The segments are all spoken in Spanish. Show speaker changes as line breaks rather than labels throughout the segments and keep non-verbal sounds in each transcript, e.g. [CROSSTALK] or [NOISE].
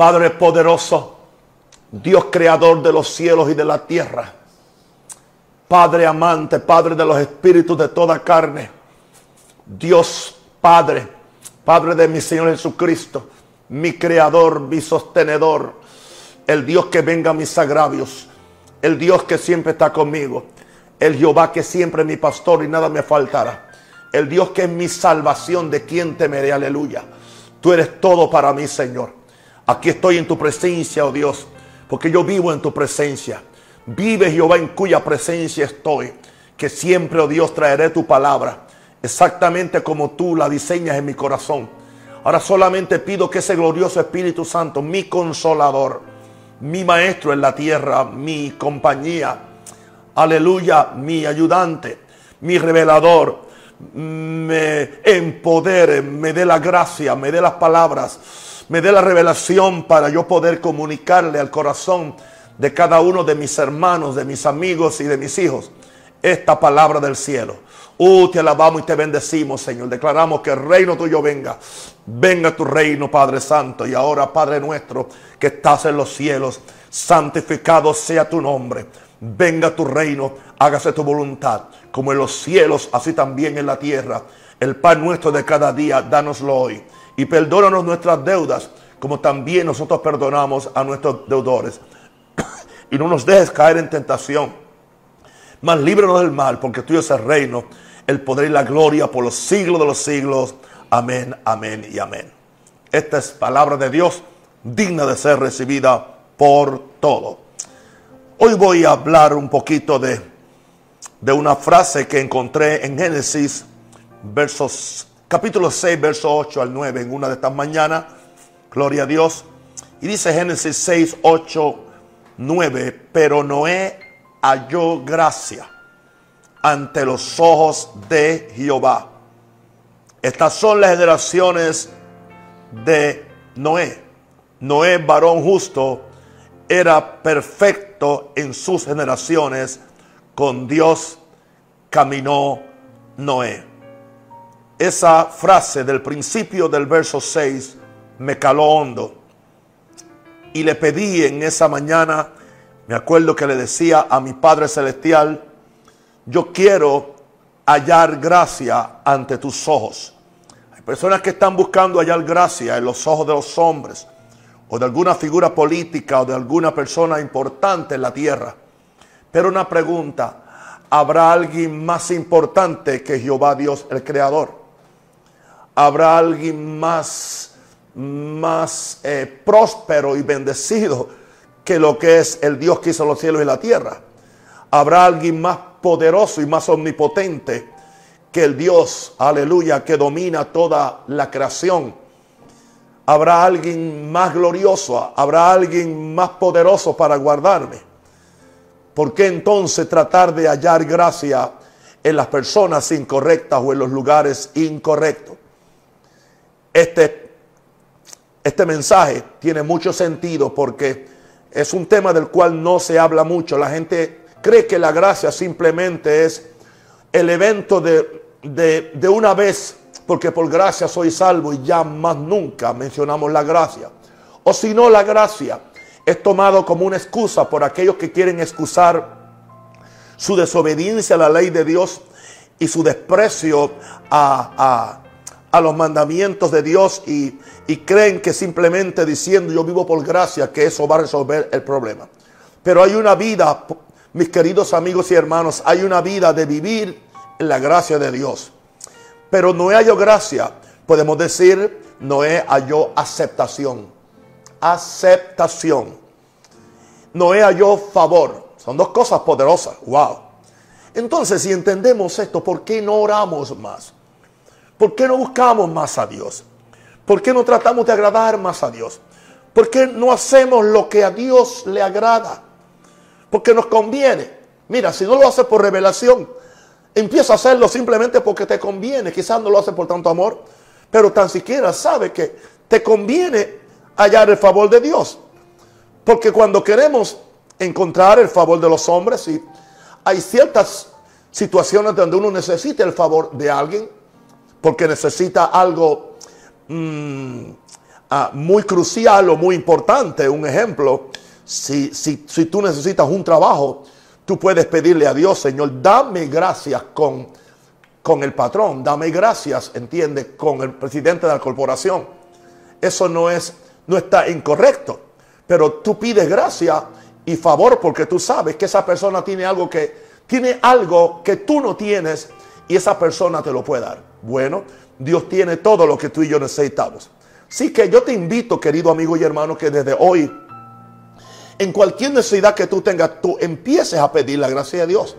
Padre poderoso, Dios creador de los cielos y de la tierra. Padre amante, Padre de los espíritus de toda carne. Dios Padre, Padre de mi Señor Jesucristo, mi creador, mi sostenedor, el Dios que venga a mis agravios, el Dios que siempre está conmigo, el Jehová que siempre es mi pastor y nada me faltará, el Dios que es mi salvación, de quien temeré, aleluya. Tú eres todo para mí, Señor. Aquí estoy en tu presencia, oh Dios, porque yo vivo en tu presencia. Vive Jehová en cuya presencia estoy, que siempre, oh Dios, traeré tu palabra, exactamente como tú la diseñas en mi corazón. Ahora solamente pido que ese glorioso Espíritu Santo, mi consolador, mi maestro en la tierra, mi compañía, aleluya, mi ayudante, mi revelador, me empodere, me dé la gracia, me dé las palabras, me dé la revelación para yo poder comunicarle al corazón de cada uno de mis hermanos, de mis amigos y de mis hijos esta palabra del cielo. Uh, te alabamos y te bendecimos, Señor. Declaramos que el reino tuyo venga. Venga tu reino, Padre Santo. Y ahora, Padre nuestro, que estás en los cielos, santificado sea tu nombre. Venga tu reino, hágase tu voluntad, como en los cielos, así también en la tierra. El pan nuestro de cada día, dánoslo hoy. Y perdónanos nuestras deudas, como también nosotros perdonamos a nuestros deudores. [COUGHS] y no nos dejes caer en tentación, mas líbranos del mal, porque tuyo es el reino, el poder y la gloria por los siglos de los siglos. Amén, amén y amén. Esta es palabra de Dios digna de ser recibida por todo. Hoy voy a hablar un poquito de, de una frase que encontré en Génesis, versos, capítulo 6, verso 8 al 9, en una de estas mañanas. Gloria a Dios. Y dice Génesis 6, 8, 9, pero Noé halló gracia ante los ojos de Jehová. Estas son las generaciones de Noé. Noé, varón justo, era perfecto en sus generaciones. Con Dios caminó Noé. Esa frase del principio del verso 6 me caló hondo. Y le pedí en esa mañana, me acuerdo que le decía a mi Padre Celestial, yo quiero hallar gracia ante tus ojos. Hay personas que están buscando hallar gracia en los ojos de los hombres o de alguna figura política o de alguna persona importante en la tierra. Pero una pregunta, ¿habrá alguien más importante que Jehová Dios el Creador? ¿Habrá alguien más, más eh, próspero y bendecido que lo que es el Dios que hizo los cielos y la tierra? ¿Habrá alguien más poderoso y más omnipotente que el Dios, aleluya, que domina toda la creación? habrá alguien más glorioso, habrá alguien más poderoso para guardarme. ¿Por qué entonces tratar de hallar gracia en las personas incorrectas o en los lugares incorrectos? Este, este mensaje tiene mucho sentido porque es un tema del cual no se habla mucho. La gente cree que la gracia simplemente es el evento de, de, de una vez porque por gracia soy salvo y ya más nunca mencionamos la gracia. O si no, la gracia es tomado como una excusa por aquellos que quieren excusar su desobediencia a la ley de Dios y su desprecio a, los mandamientos de Dios y, y creen que simplemente diciendo yo vivo por gracia que eso va a resolver el problema. Pero hay una vida, mis queridos amigos y hermanos, hay una vida de vivir en la gracia de Dios. Pero Noé halló gracia. Podemos decir, Noé halló aceptación. Aceptación. Noé halló favor. Son dos cosas poderosas. Wow. Entonces, si entendemos esto, ¿por qué no oramos más? ¿Por qué no buscamos más a Dios? ¿Por qué no tratamos de agradar más a Dios? ¿Por qué no hacemos lo que a Dios le agrada? Porque nos conviene. Mira, si no lo haces por revelación, Empieza a hacerlo simplemente porque te conviene. Quizás no lo hace por tanto amor, pero tan siquiera sabe que te conviene hallar el favor de Dios. Porque cuando queremos encontrar el favor de los hombres, y hay ciertas situaciones donde uno necesita el favor de alguien, porque necesita algo, mm, ah, muy crucial o muy importante. Un ejemplo, si, si, si tú necesitas un trabajo, tú puedes pedirle a Dios, Señor, dame gracias con, con el patrón, dame gracias, entiende, con el presidente de la corporación. Eso no es, no está incorrecto, pero tú pides gracia y favor porque tú sabes que esa persona tiene algo que, tiene algo que tú no tienes y esa persona te lo puede dar. Bueno, Dios tiene todo lo que tú y yo necesitamos. Así que yo te invito, querido amigo y hermano, que desde hoy en cualquier necesidad que tú tengas, tú empieces a pedir la gracia de Dios.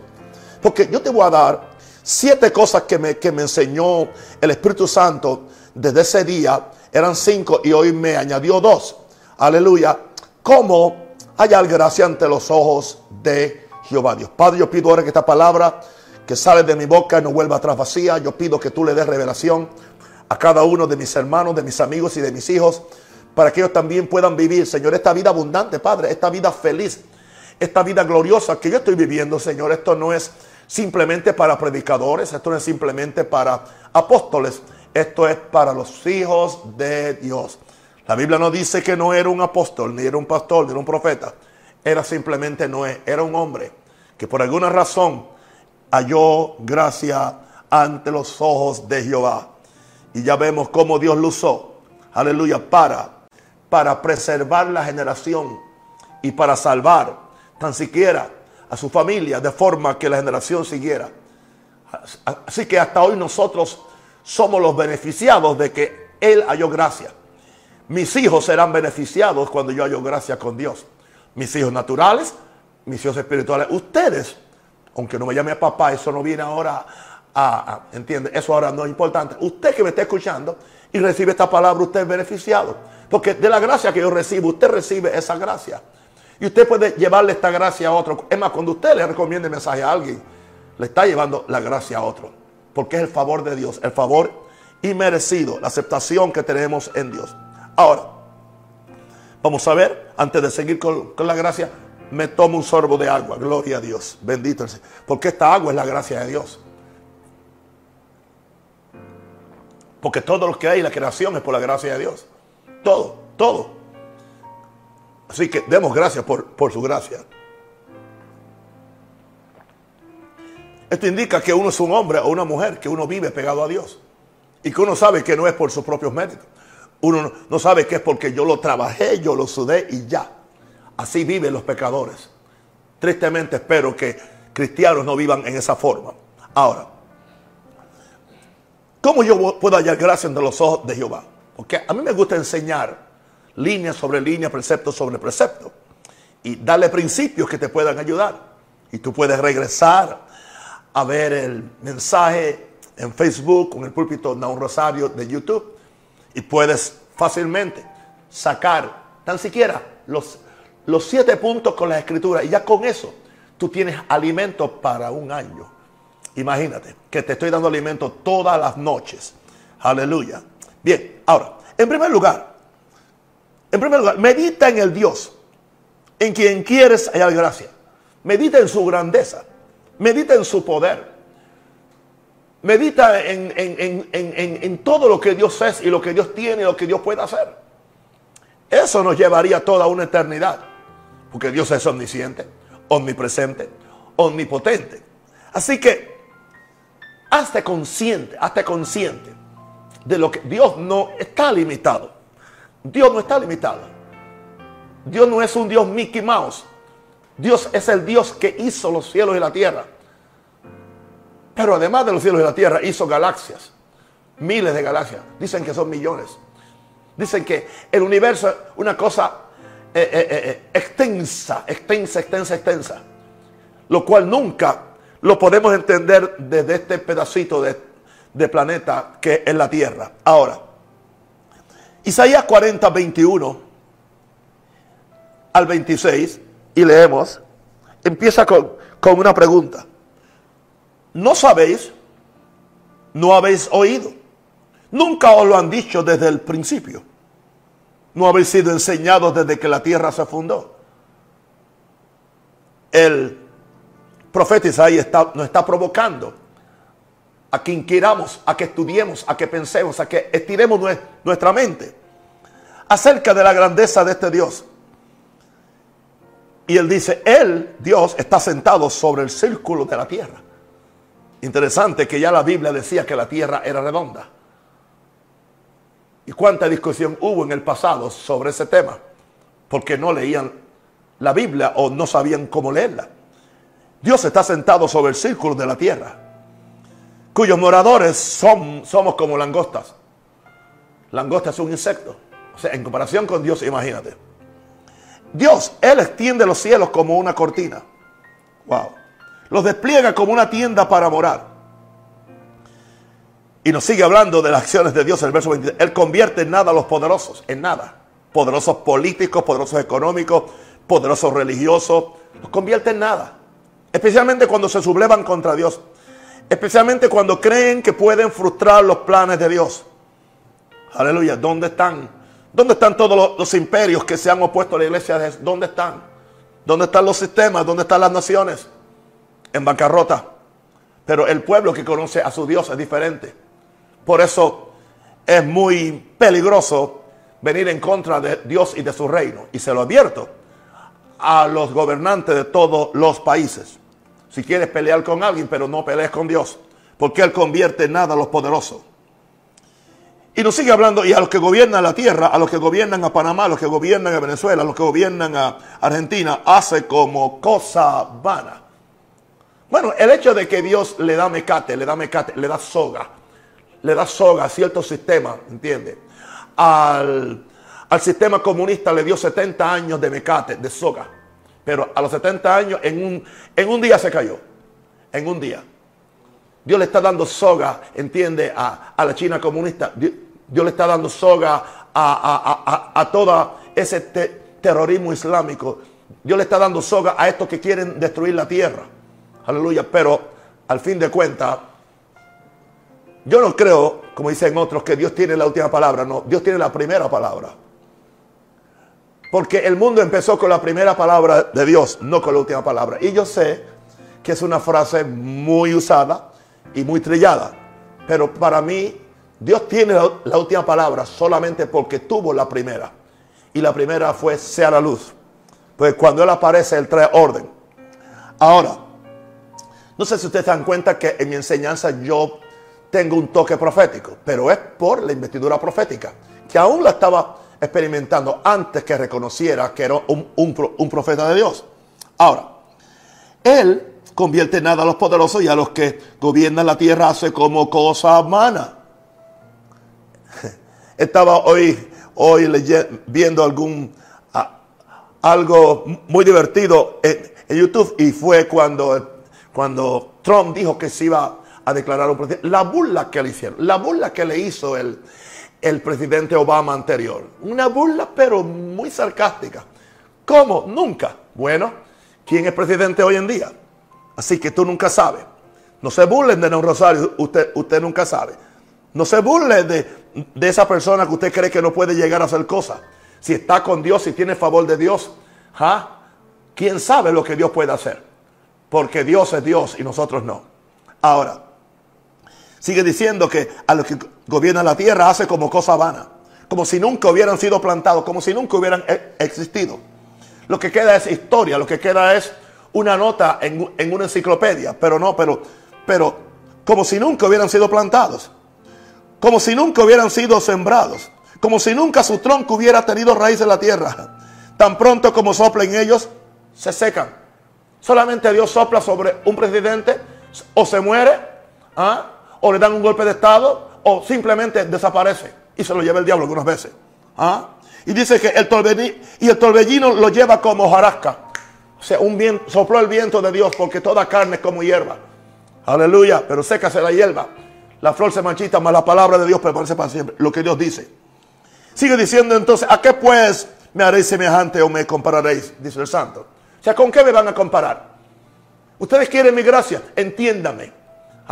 Porque yo te voy a dar siete cosas que me, que me enseñó el Espíritu Santo desde ese día. Eran cinco y hoy me añadió dos. Aleluya. ¿Cómo hallar gracia ante los ojos de Jehová Dios? Padre, yo pido ahora que esta palabra que sale de mi boca no vuelva atrás vacía. Yo pido que tú le des revelación a cada uno de mis hermanos, de mis amigos y de mis hijos para que ellos también puedan vivir, Señor, esta vida abundante, Padre, esta vida feliz, esta vida gloriosa que yo estoy viviendo, Señor. Esto no es simplemente para predicadores, esto no es simplemente para apóstoles, esto es para los hijos de Dios. La Biblia no dice que no era un apóstol, ni era un pastor, ni era un profeta. Era simplemente Noé, era un hombre que por alguna razón halló gracia ante los ojos de Jehová. Y ya vemos cómo Dios lo usó, aleluya, para para preservar la generación y para salvar tan siquiera a su familia de forma que la generación siguiera. Así que hasta hoy nosotros somos los beneficiados de que Él halló gracia. Mis hijos serán beneficiados cuando yo hallo gracia con Dios. Mis hijos naturales, mis hijos espirituales. Ustedes, aunque no me llame a papá, eso no viene ahora a, ¿entiende? Eso ahora no es importante. Usted que me está escuchando y recibe esta palabra, usted es beneficiado. Porque de la gracia que yo recibo, usted recibe esa gracia. Y usted puede llevarle esta gracia a otro. Es más, cuando usted le recomiende mensaje a alguien, le está llevando la gracia a otro. Porque es el favor de Dios, el favor inmerecido, la aceptación que tenemos en Dios. Ahora, vamos a ver, antes de seguir con, la gracia, me tomo un sorbo de agua. Gloria a Dios. Bendito el Señor. Porque esta agua es la gracia de Dios. Porque todo lo que hay en la creación es por la gracia de Dios. Todo, todo. Así que demos gracias por, por su gracia. Esto indica que uno es un hombre o una mujer, que uno vive pegado a Dios. Y que uno sabe que no es por sus propios méritos. Uno no sabe que es porque yo lo trabajé, yo lo sudé y ya. Así viven los pecadores. Tristemente espero que cristianos no vivan en esa forma. Ahora, ¿cómo yo puedo hallar gracia entre los ojos de Jehová? Porque a mí me gusta enseñar línea sobre línea, precepto sobre precepto. Y darle principios que te puedan ayudar. Y tú puedes regresar a ver el mensaje en Facebook con el púlpito de un rosario de YouTube. Y puedes fácilmente sacar tan siquiera los, los siete puntos con la escritura. Y ya con eso tú tienes alimento para un año. Imagínate que te estoy dando alimento todas las noches. Aleluya. Bien, ahora, en primer lugar, en primer lugar, medita en el Dios en quien quieres hallar gracia. Medita en su grandeza. Medita en su poder. Medita en, en, todo lo que Dios es y lo que Dios tiene y lo que Dios puede hacer. Eso nos llevaría toda una eternidad. Porque Dios es omnisciente, omnipresente, omnipotente. Así que hazte consciente, hazte consciente de lo que Dios no está limitado. Dios no está limitado. Dios no es un Dios Mickey Mouse. Dios es el Dios que hizo los cielos y la tierra. Pero además de los cielos y la tierra, hizo galaxias. Miles de galaxias. Dicen que son millones. Dicen que el universo es una cosa eh, eh, eh, extensa, extensa, extensa, extensa. Lo cual nunca lo podemos entender desde este pedacito de de planeta que es la Tierra. Ahora, Isaías 40, 21 al 26, y leemos, empieza con, con una pregunta. ¿No sabéis? ¿No habéis oído? Nunca os lo han dicho desde el principio. No habéis sido enseñados desde que la tierra se fundó. El profeta Isaías está, nos está provocando a que inquiramos, a que estudiemos, a que pensemos, a que estiremos nuestra mente. acerca de la grandeza de este Dios. Y él dice, Él, Dios, está sentado sobre el círculo de la tierra. Interesante que ya la Biblia decía que la tierra era redonda. ¿Y cuánta discusión hubo en el pasado sobre ese tema? Porque no leían la Biblia o no sabían cómo leerla. Dios está sentado sobre el círculo de la tierra, cuyos moradores son, somos como langostas. Langosta es un insecto. O sea, en comparación con Dios, imagínate. Dios, Él extiende los cielos como una cortina. Wow. Los despliega como una tienda para morar. Y nos sigue hablando de las acciones de Dios en el verso 23. Él convierte en nada a los poderosos, en nada. Poderosos políticos, poderosos económicos, poderosos religiosos. Los convierte en nada. Especialmente cuando se sublevan contra Dios. Especialmente cuando creen que pueden frustrar los planes de Dios. Aleluya. ¿Dónde están? ¿Dónde están todos los, imperios que se han opuesto a la iglesia? ¿Dónde están? ¿Dónde están los sistemas? ¿Dónde están las naciones? En bancarrota. Pero el pueblo que conoce a su Dios es diferente. Por eso es muy peligroso venir en contra de Dios y de su reino. Y se lo advierto a los gobernantes de todos los países. Si quieres pelear con alguien, pero no pelees con Dios. Porque Él convierte en nada a los poderosos. Y nos sigue hablando, y a los que gobiernan la tierra, a los que gobiernan a Panamá, a los que gobiernan a Venezuela, a los que gobiernan a Argentina, hace como cosa vana. Bueno, el hecho de que Dios le da mecate, le da mecate, le da soga, le da soga a ciertos sistemas, ¿entiendes? Al, al sistema comunista le dio 70 años de mecate, de soga. Pero a los 70 años, en un, en un día se cayó. En un día. Dios le está dando soga, entiende, a, la China comunista. Dios, le está dando soga a, a, todo ese terrorismo islámico. Dios le está dando soga a estos que quieren destruir la tierra. Aleluya. Pero al fin de cuentas, yo no creo, como dicen otros, que Dios tiene la última palabra. No, Dios tiene la primera palabra. Porque el mundo empezó con la primera palabra de Dios, no con la última palabra. Y yo sé que es una frase muy usada y muy trillada. Pero para mí, Dios tiene la, última palabra solamente porque tuvo la primera. Y la primera fue sea la luz. Pues cuando Él aparece, Él trae orden. Ahora, no sé si ustedes se dan cuenta que en mi enseñanza yo tengo un toque profético, pero es por la investidura profética, que aún la estaba experimentando antes que reconociera que era un, profeta de Dios. Ahora, Él convierte en nada a los poderosos y a los que gobiernan la tierra hace como cosa mana. [LAUGHS] Estaba hoy, hoy viendo algún, algo muy divertido en, YouTube y fue cuando, cuando Trump dijo que se iba a declarar un presidente. La burla que le hicieron, la burla que le hizo el, el presidente Obama anterior. Una burla pero muy sarcástica. ¿Cómo? Nunca. Bueno, ¿quién es presidente hoy en día? Así que tú nunca sabes. No se burlen de un rosario, usted, usted nunca sabe. No se burle de, esa persona que usted cree que no puede llegar a hacer cosas. Si está con Dios, si tiene favor de Dios, ¿ah? ¿quién sabe lo que Dios puede hacer? Porque Dios es Dios y nosotros no. Ahora, sigue diciendo que a los que gobiernan la tierra hace como cosa vana. Como si nunca hubieran sido plantados, como si nunca hubieran e, existido. Lo que queda es historia, lo que queda es una nota en, una enciclopedia, pero no, pero, pero como si nunca hubieran sido plantados, como si nunca hubieran sido sembrados, como si nunca su tronco hubiera tenido raíz en la tierra. Tan pronto como soplen ellos, se secan. Solamente Dios sopla sobre un presidente o se muere, ¿ah? O le dan un golpe de estado, o simplemente desaparece y se lo lleva el diablo algunas veces. ¿ah? Y dice que el torbellino, y el torbellino lo lleva como jarasca. O sea, un viento, sopló el viento de Dios porque toda carne es como hierba. Aleluya. Pero sécase la hierba. La flor se marchita, mas la palabra de Dios permanece para siempre. Lo que Dios dice. Sigue diciendo entonces, ¿a qué pues me haréis semejante o me compararéis? Dice el santo. O sea, ¿con qué me van a comparar? Ustedes quieren mi gracia, entiéndame.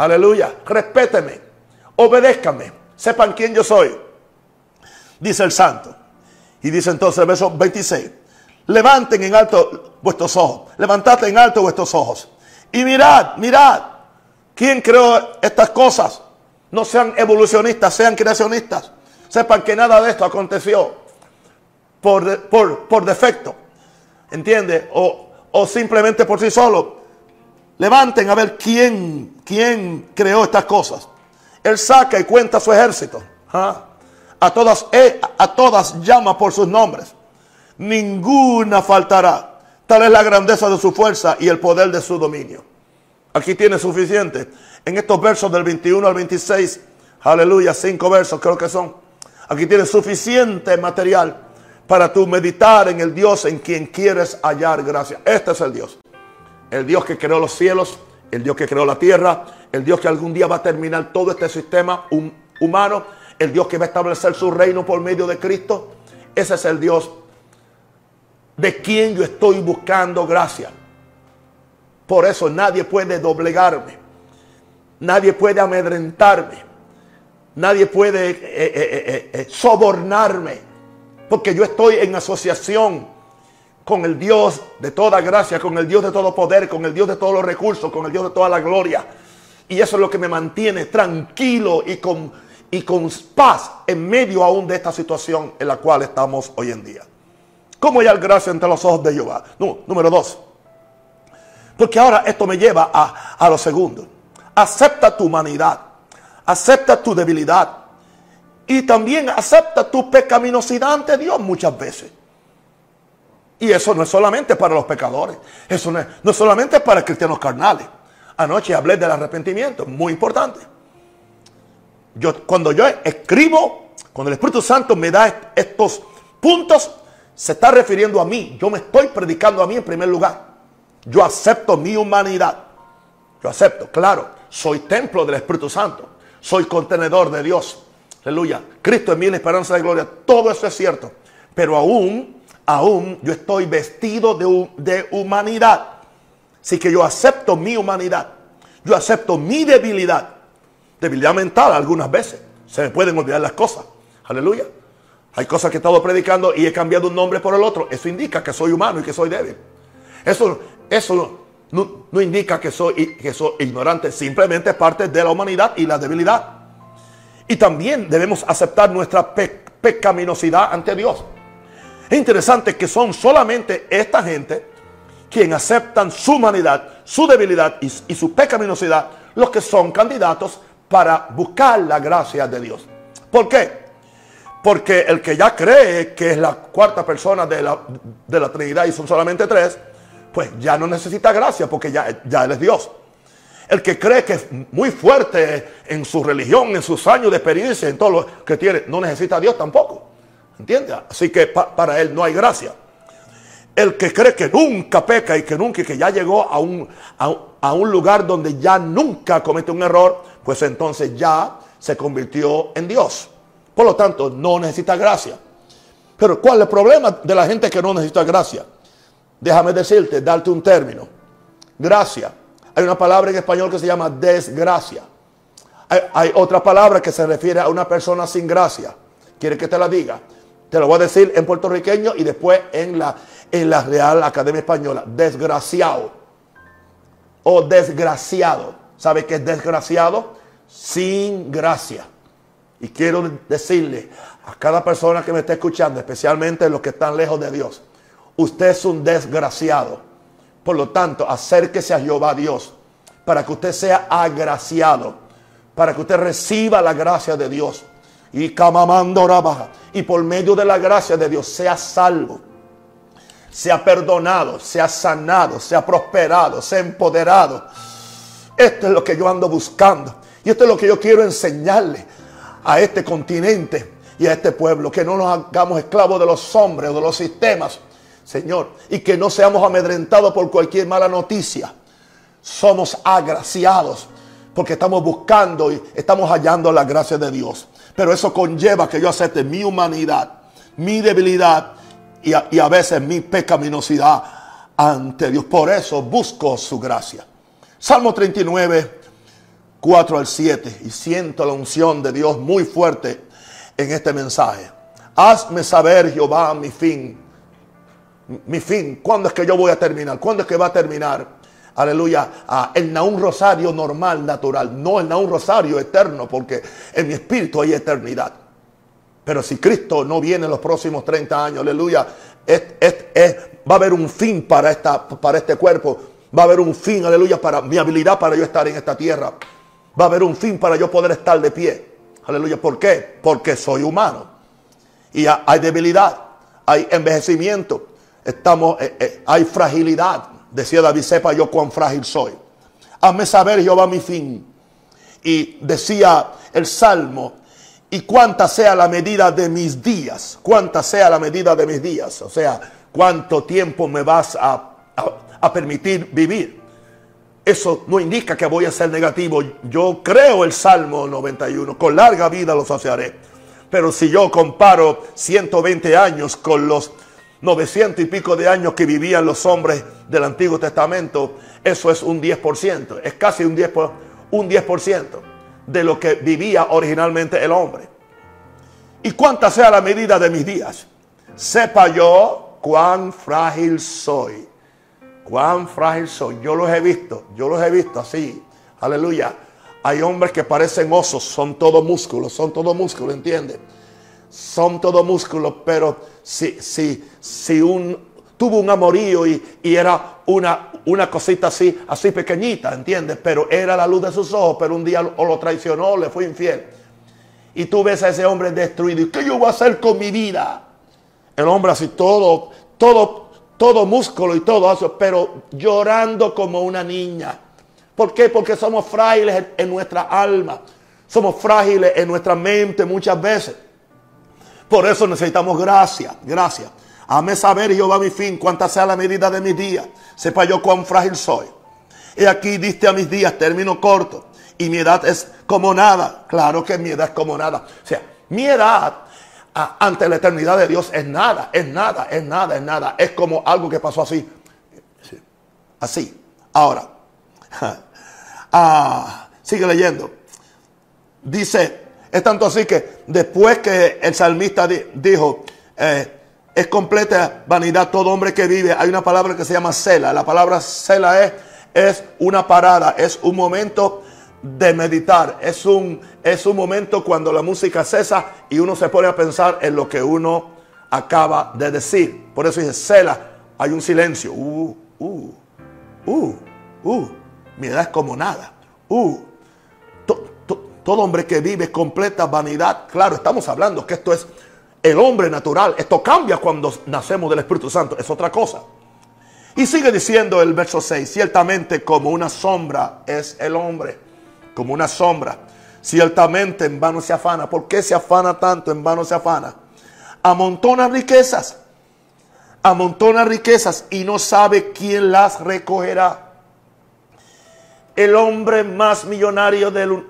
Aleluya. Respéteme. Obedézcame. Sepan quién yo soy. Dice el santo. Y dice entonces el verso 26. Levanten en alto vuestros ojos. Levantad en alto vuestros ojos. Y mirad, mirad. ¿Quién creó estas cosas? No sean evolucionistas, sean creacionistas. Sepan que nada de esto aconteció por, por, por defecto. ¿Entiende? O, o simplemente por sí solo. Levanten a ver quién, quién creó estas cosas. Él saca y cuenta su ejército. ¿ah? A, todas, eh, a todas llama por sus nombres. Ninguna faltará. Tal es la grandeza de su fuerza y el poder de su dominio. Aquí tiene suficiente. En estos versos del 21 al 26, aleluya, cinco versos creo que son. Aquí tiene suficiente material para tu meditar en el Dios en quien quieres hallar gracia. Este es el Dios. El Dios que creó los cielos, el Dios que creó la tierra, el Dios que algún día va a terminar todo este sistema humano, el Dios que va a establecer su reino por medio de Cristo. Ese es el Dios de quien yo estoy buscando gracia. Por eso nadie puede doblegarme, nadie puede amedrentarme, nadie puede eh, eh, eh, sobornarme porque yo estoy en asociación con el Dios de toda gracia, con el Dios de todo poder, con el Dios de todos los recursos, con el Dios de toda la gloria. Y eso es lo que me mantiene tranquilo y con, y con paz en medio aún de esta situación en la cual estamos hoy en día. ¿Cómo hallar gracia entre los ojos de Jehová? No, número dos. Porque ahora esto me lleva a, a lo segundo. Acepta tu humanidad. Acepta tu debilidad. Y también acepta tu pecaminosidad ante Dios muchas veces. Y eso no es solamente para los pecadores. Eso no es, no solamente para cristianos carnales. Anoche hablé del arrepentimiento, muy importante. Yo, cuando yo escribo, cuando el Espíritu Santo me da estos puntos, se está refiriendo a mí. Yo me estoy predicando a mí en primer lugar. Yo acepto mi humanidad. Yo acepto, claro, soy templo del Espíritu Santo. Soy contenedor de Dios. Aleluya. Cristo mí la esperanza de gloria. Todo eso es cierto. Pero aún, aún yo estoy vestido de, de humanidad. Así que yo acepto mi humanidad. Yo acepto mi debilidad. Debilidad mental algunas veces. Se me pueden olvidar las cosas. Aleluya. Hay cosas que he estado predicando y he cambiado un nombre por el otro. Eso indica que soy humano y que soy débil. Eso, eso no, no indica que soy, que soy ignorante. Simplemente es parte de la humanidad y la debilidad. Y también debemos aceptar nuestra pecaminosidad ante Dios. Es interesante que son solamente esta gente quien aceptan su humanidad, su debilidad y, su pecaminosidad, los que son candidatos para buscar la gracia de Dios. ¿Por qué? Porque el que ya cree que es la cuarta persona de la, de la Trinidad y son solamente tres, pues ya no necesita gracia porque ya, ya Él es Dios. El que cree que es muy fuerte en su religión, en sus años de experiencia, en todo lo que tiene, no necesita a Dios tampoco. ¿Entiendes? Así que para él no hay gracia. El que cree que nunca peca y que nunca, que ya llegó a un, a, un lugar donde ya nunca comete un error, pues entonces ya se convirtió en Dios. Por lo tanto, no necesita gracia. Pero ¿cuál es el problema de la gente que no necesita gracia? Déjame decirte, darte un término. Gracia hay una palabra en español que se llama desgracia. Hay, otra palabra que se refiere a una persona sin gracia. ¿Quiere que te la diga? Te lo voy a decir en puertorriqueño y después en la, en la Real Academia Española. Desgraciado. O desgraciado. ¿Sabe qué es desgraciado? Sin gracia. Y quiero decirle a cada persona que me está escuchando, especialmente los que están lejos de Dios, usted es un desgraciado. Por lo tanto, acérquese a Jehová Dios para que usted sea agraciado, para que usted reciba la gracia de Dios. Y camamando baja. Y por medio de la gracia de Dios sea salvo, sea perdonado, sea sanado, sea prosperado, sea empoderado. Esto es lo que yo ando buscando. Y esto es lo que yo quiero enseñarle a este continente y a este pueblo. Que no nos hagamos esclavos de los hombres o de los sistemas Señor, y que no seamos amedrentados por cualquier mala noticia. Somos agraciados porque estamos buscando y estamos hallando la gracia de Dios. Pero eso conlleva que yo acepte mi humanidad, mi debilidad y a, veces mi pecaminosidad ante Dios. Por eso busco su gracia. Salmo 39, 4 al 7. Y siento la unción de Dios muy fuerte en este mensaje. Hazme saber, Jehová, mi fin mi fin, ¿cuándo es que yo voy a terminar? ¿Cuándo es que va a terminar? Aleluya, ah, el Naún Rosario normal, natural, no el Naún Rosario eterno, porque en mi espíritu hay eternidad. Pero si Cristo no viene en los próximos 30 años, aleluya, va a haber un fin para, esta, para este cuerpo. Va a haber un fin, aleluya, para mi habilidad para yo estar en esta tierra. Va a haber un fin para yo poder estar de pie. Aleluya. ¿Por qué? Porque soy humano. Y hay debilidad, hay envejecimiento, estamos, eh, eh, hay fragilidad. Decía David, sepa yo cuán frágil soy. Hazme saber, Jehová, mi fin. Y decía el Salmo, y cuánta sea la medida de mis días, cuánta sea la medida de mis días, o sea, cuánto tiempo me vas a, permitir vivir. Eso no indica que voy a ser negativo. Yo creo el Salmo 91, con larga vida los saciaré. Pero si yo comparo 120 años con los 900 y pico de años que vivían los hombres del Antiguo Testamento, eso es un 10%, es casi un 10%, un 10% de lo que vivía originalmente el hombre. Y cuánta sea la medida de mis días, sepa yo cuán frágil soy. Cuán frágil soy. Yo los he visto, yo los he visto así. Aleluya. Hay hombres que parecen osos, son todos músculos, son todos músculos, ¿entiendes? Son todos músculos, pero si, si, si un, tuvo un amorío y, era una, una cosita así, así pequeñita, ¿entiendes? Pero era la luz de sus ojos, pero un día lo traicionó, le fue infiel. Y tú ves a ese hombre destruido. ¿Y qué yo voy a hacer con mi vida? El hombre así todo, todo, todo músculo y todo eso, pero llorando como una niña. ¿Por qué? Porque somos frágiles en nuestra alma. Somos frágiles en nuestra mente muchas veces. Por eso necesitamos gracia, gracia. Hame saber, Jehová, mi fin, cuánta sea la medida de mis días. Sepa yo cuán frágil soy. Y aquí diste a mis días término corto. Y mi edad es como nada. Claro que mi edad es como nada. O sea, mi edad ante la eternidad de Dios es nada, es nada, es nada, es nada. Es como algo que pasó así. Así. Ahora. [LAUGHS] Ah, sigue leyendo. Dice, es tanto así que después que el salmista dijo, eh, es completa vanidad todo hombre que vive, hay una palabra que se llama cela. La palabra cela es, es una parada, es un momento de meditar, es un, es un momento cuando la música cesa y uno se pone a pensar en lo que uno acaba de decir. Por eso dice cela, hay un silencio. Uh, uh, uh, uh. Mi edad es como nada. Uh, todo hombre que vive completa vanidad. Claro, estamos hablando que esto es el hombre natural. Esto cambia cuando nacemos del Espíritu Santo. Es otra cosa. Y sigue diciendo el verso 6, ciertamente como una sombra es el hombre, como una sombra. Ciertamente en vano se afana. ¿Por qué se afana tanto? En vano se afana. Amontona riquezas. Amontona riquezas y no sabe quién las recogerá. El hombre más millonario del,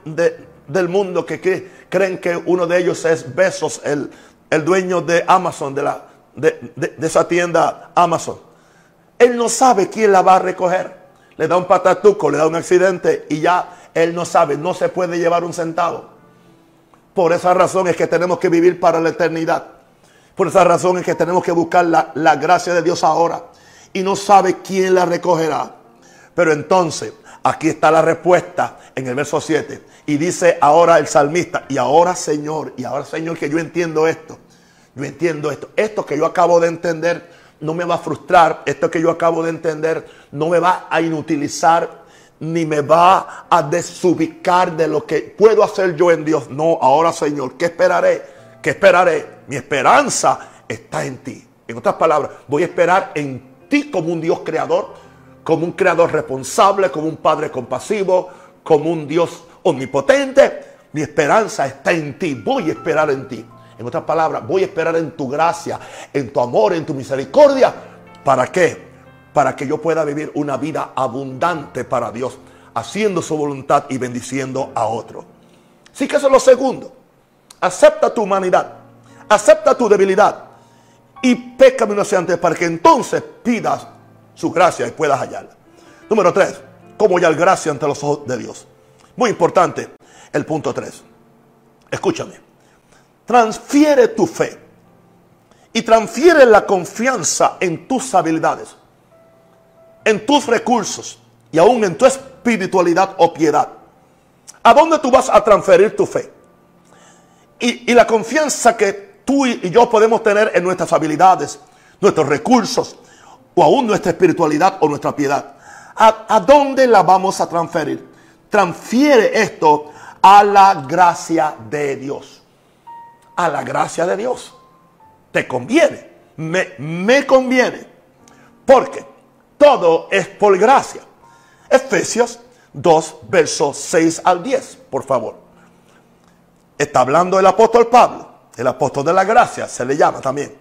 del mundo que, creen que uno de ellos es Besos, el, el dueño de Amazon, de, la, de, esa tienda Amazon. Él no sabe quién la va a recoger. Le da un patatuco, le da un accidente y ya él no sabe, no se puede llevar un centavo. Por esa razón es que tenemos que vivir para la eternidad. Por esa razón es que tenemos que buscar la, la gracia de Dios ahora. Y no sabe quién la recogerá. Pero entonces, aquí está la respuesta en el verso 7. Y dice ahora el salmista, y ahora Señor, y ahora Señor que yo entiendo esto, yo entiendo esto, esto que yo acabo de entender no me va a frustrar, esto que yo acabo de entender no me va a inutilizar, ni me va a desubicar de lo que puedo hacer yo en Dios. No, ahora Señor, ¿qué esperaré? ¿Qué esperaré? Mi esperanza está en ti. En otras palabras, voy a esperar en ti como un Dios creador, como un creador responsable, como un padre compasivo, como un Dios omnipotente, mi esperanza está en ti. Voy a esperar en ti. En otras palabras, voy a esperar en tu gracia, en tu amor, en tu misericordia. ¿Para qué? Para que yo pueda vivir una vida abundante para Dios, haciendo su voluntad y bendiciendo a otro. Así que eso es lo segundo. Acepta tu humanidad, acepta tu debilidad y peca inocente para que entonces pidas su gracia y puedas hallarla. Número tres, como hallar gracia ante los ojos de Dios. Muy importante, el punto 3. Escúchame. Transfiere tu fe y transfiere la confianza en tus habilidades, en tus recursos y aún en tu espiritualidad o piedad. ¿A dónde tú vas a transferir tu fe? y, la confianza que tú y yo podemos tener en nuestras habilidades, nuestros recursos, o aún nuestra espiritualidad o nuestra piedad. ¿A, ¿A, dónde la vamos a transferir? Transfiere esto a la gracia de Dios. A la gracia de Dios. Te conviene. Me, me conviene. Porque todo es por gracia. Efesios 2, versos 6 al 10, por favor. Está hablando el apóstol Pablo, el apóstol de la gracia, se le llama también.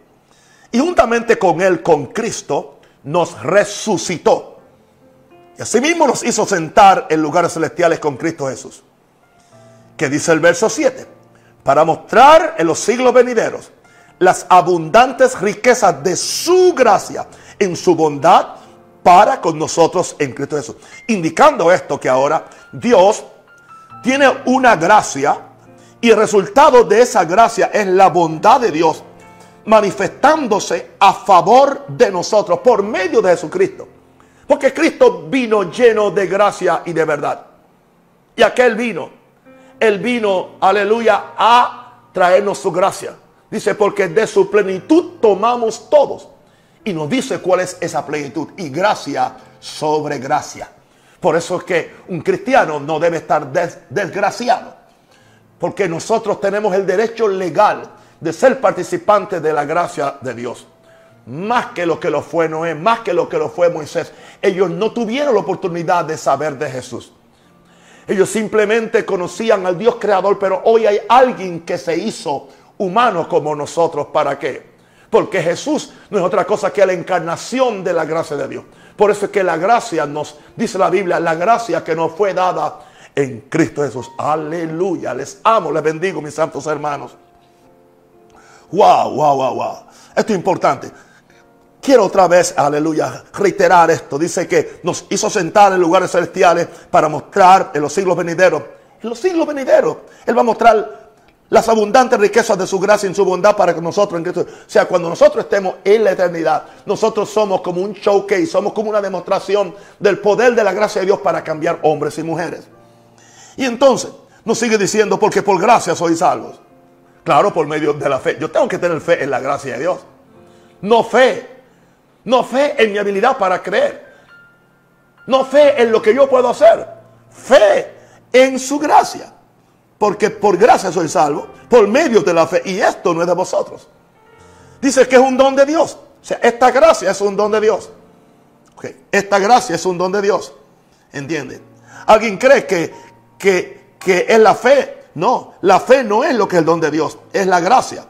Y juntamente con él, con Cristo, nos resucitó. Y asimismo nos hizo sentar en lugares celestiales con Cristo Jesús. Que dice el verso 7, para mostrar en los siglos venideros las abundantes riquezas de su gracia en su bondad para con nosotros en Cristo Jesús. Indicando esto que ahora Dios tiene una gracia y el resultado de esa gracia es la bondad de Dios manifestándose a favor de nosotros por medio de Jesucristo. Porque Cristo vino lleno de gracia y de verdad. Y aquel vino, él vino, aleluya, a traernos su gracia. Dice, porque de su plenitud tomamos todos. Y nos dice cuál es esa plenitud. Y gracia sobre gracia. Por eso es que un cristiano no debe estar desgraciado. Porque nosotros tenemos el derecho legal de ser participante de la gracia de Dios. Más que lo que lo fue Noé, más que lo que lo fue Moisés. Ellos no tuvieron la oportunidad de saber de Jesús. Ellos simplemente conocían al Dios creador, pero hoy hay alguien que se hizo humano como nosotros. ¿Para qué? Porque Jesús no es otra cosa que la encarnación de la gracia de Dios. Por eso es que la gracia nos, dice la Biblia, la gracia que nos fue dada en Cristo Jesús. Aleluya. Les amo, les bendigo, mis santos hermanos. Wow, wow, wow, wow. Esto es importante. Quiero otra vez, aleluya, reiterar esto. Dice que nos hizo sentar en lugares celestiales para mostrar en los siglos venideros. En los siglos venideros, Él va a mostrar las abundantes riquezas de su gracia y su bondad para que nosotros en Cristo. O sea, cuando nosotros estemos en la eternidad, nosotros somos como un showcase, somos como una demostración del poder de la gracia de Dios para cambiar hombres y mujeres. Y entonces nos sigue diciendo, porque por gracia sois salvos. Claro, por medio de la fe. Yo tengo que tener fe en la gracia de Dios. No fe. No fe en mi habilidad para creer. No fe en lo que yo puedo hacer. Fe en su gracia. Porque por gracia soy salvo, por medio de la fe. Y esto no es de vosotros. Dice que es un don de Dios. O sea, esta gracia es un don de Dios. Esta gracia es un don de Dios. ¿Entienden? ¿Alguien cree que, que, que es la fe? No, la fe no es lo que es el don de Dios, es la gracia.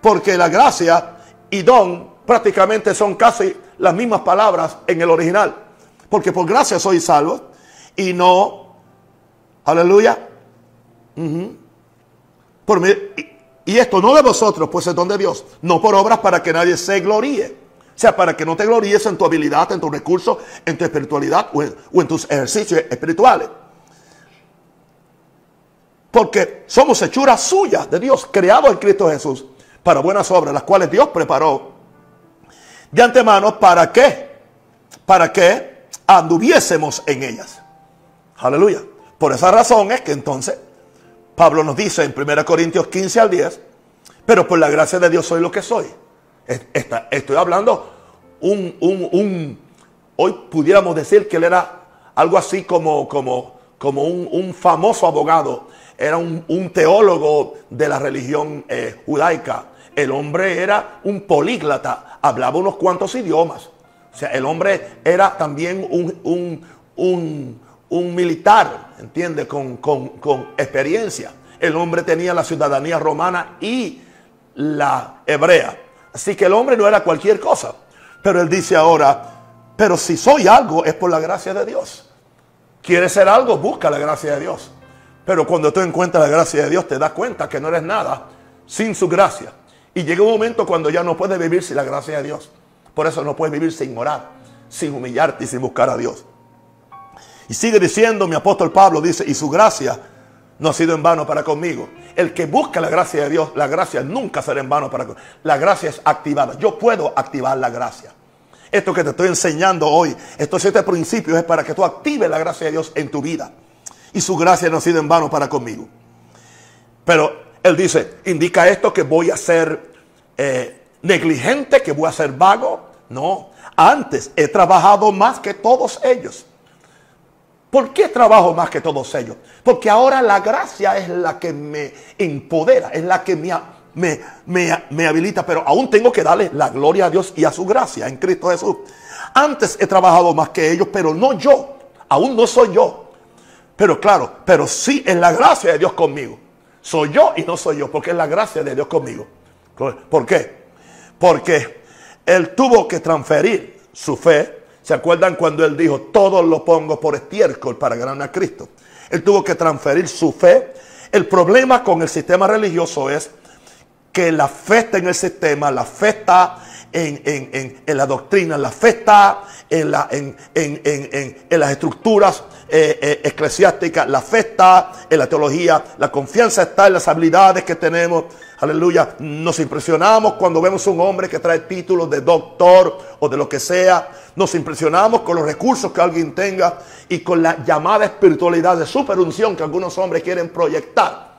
Porque la gracia y don prácticamente son casi las mismas palabras en el original. Porque por gracia soy salvo y no, aleluya, por y, esto no de vosotros, pues es don de Dios. No por obras para que nadie se gloríe. O sea, para que no te gloríes en tu habilidad, en tus recursos, en tu espiritualidad o en, tus ejercicios espirituales. Porque somos hechuras suyas de Dios, creados en Cristo Jesús, para buenas obras, las cuales Dios preparó de antemano para qué? Para que anduviésemos en ellas. Aleluya. Por esa razón es que entonces Pablo nos dice en 1 Corintios 15 al 10, pero por la gracia de Dios soy lo que soy. estoy hablando un, un, hoy pudiéramos decir que él era algo así como, como, como un, famoso abogado, era un, teólogo de la religión eh, judaica. El hombre era un políglata, hablaba unos cuantos idiomas. O sea, el hombre era también un, un un militar, ¿entiende? Con, experiencia. El hombre tenía la ciudadanía romana y la hebrea. Así que el hombre no era cualquier cosa. Pero él dice ahora, pero si soy algo es por la gracia de Dios. ¿Quieres ser algo? Busca la gracia de Dios. Pero cuando tú encuentras la gracia de Dios te das cuenta que no eres nada sin su gracia. Y llega un momento cuando ya no puedes vivir sin la gracia de Dios. Por eso no puedes vivir sin orar, sin humillarte y sin buscar a Dios. Y sigue diciendo mi apóstol Pablo, dice, y su gracia no ha sido en vano para conmigo. El que busca la gracia de Dios, la gracia nunca será en vano para conmigo. La gracia es activada. Yo puedo activar la gracia. Esto que te estoy enseñando hoy, estos siete principios es para que tú actives la gracia de Dios en tu vida. Y su gracia no ha sido en vano para conmigo. Pero Él dice, indica esto que voy a ser eh, negligente, que voy a ser vago. No, antes he trabajado más que todos ellos. ¿Por qué trabajo más que todos ellos? Porque ahora la gracia es la que me empodera, es la que me, habilita, pero aún tengo que darle la gloria a Dios y a su gracia en Cristo Jesús. Antes he trabajado más que ellos, pero no yo, aún no soy yo. Pero claro, pero sí es la gracia de Dios conmigo. Soy yo y no soy yo, porque es la gracia de Dios conmigo. ¿Por qué? Porque Él tuvo que transferir su fe ¿Se acuerdan cuando él dijo, todo lo pongo por estiércol para ganar a Cristo? Él tuvo que transferir su fe. El problema con el sistema religioso es que la fe está en el sistema, la fe está en, la doctrina, la fe está en, la, en, las estructuras eh, eh, eclesiásticas, la fe está en la teología, la confianza está en las habilidades que tenemos. Aleluya. Nos impresionamos cuando vemos un hombre que trae títulos de doctor o de lo que sea. Nos impresionamos con los recursos que alguien tenga y con la llamada espiritualidad de superunción que algunos hombres quieren proyectar.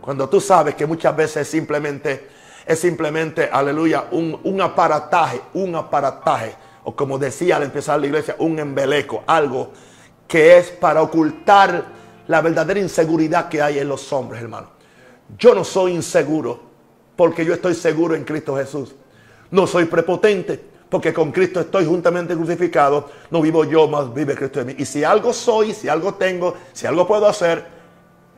Cuando tú sabes que muchas veces es simplemente, es simplemente, aleluya, un, un aparataje, un aparataje. O como decía al empezar la iglesia, un embeleco, algo que es para ocultar la verdadera inseguridad que hay en los hombres, hermano. Yo no soy inseguro porque yo estoy seguro en Cristo Jesús. No soy prepotente porque con Cristo estoy juntamente crucificado. No vivo yo, más vive Cristo en mí. Y si algo soy, si algo tengo, si algo puedo hacer,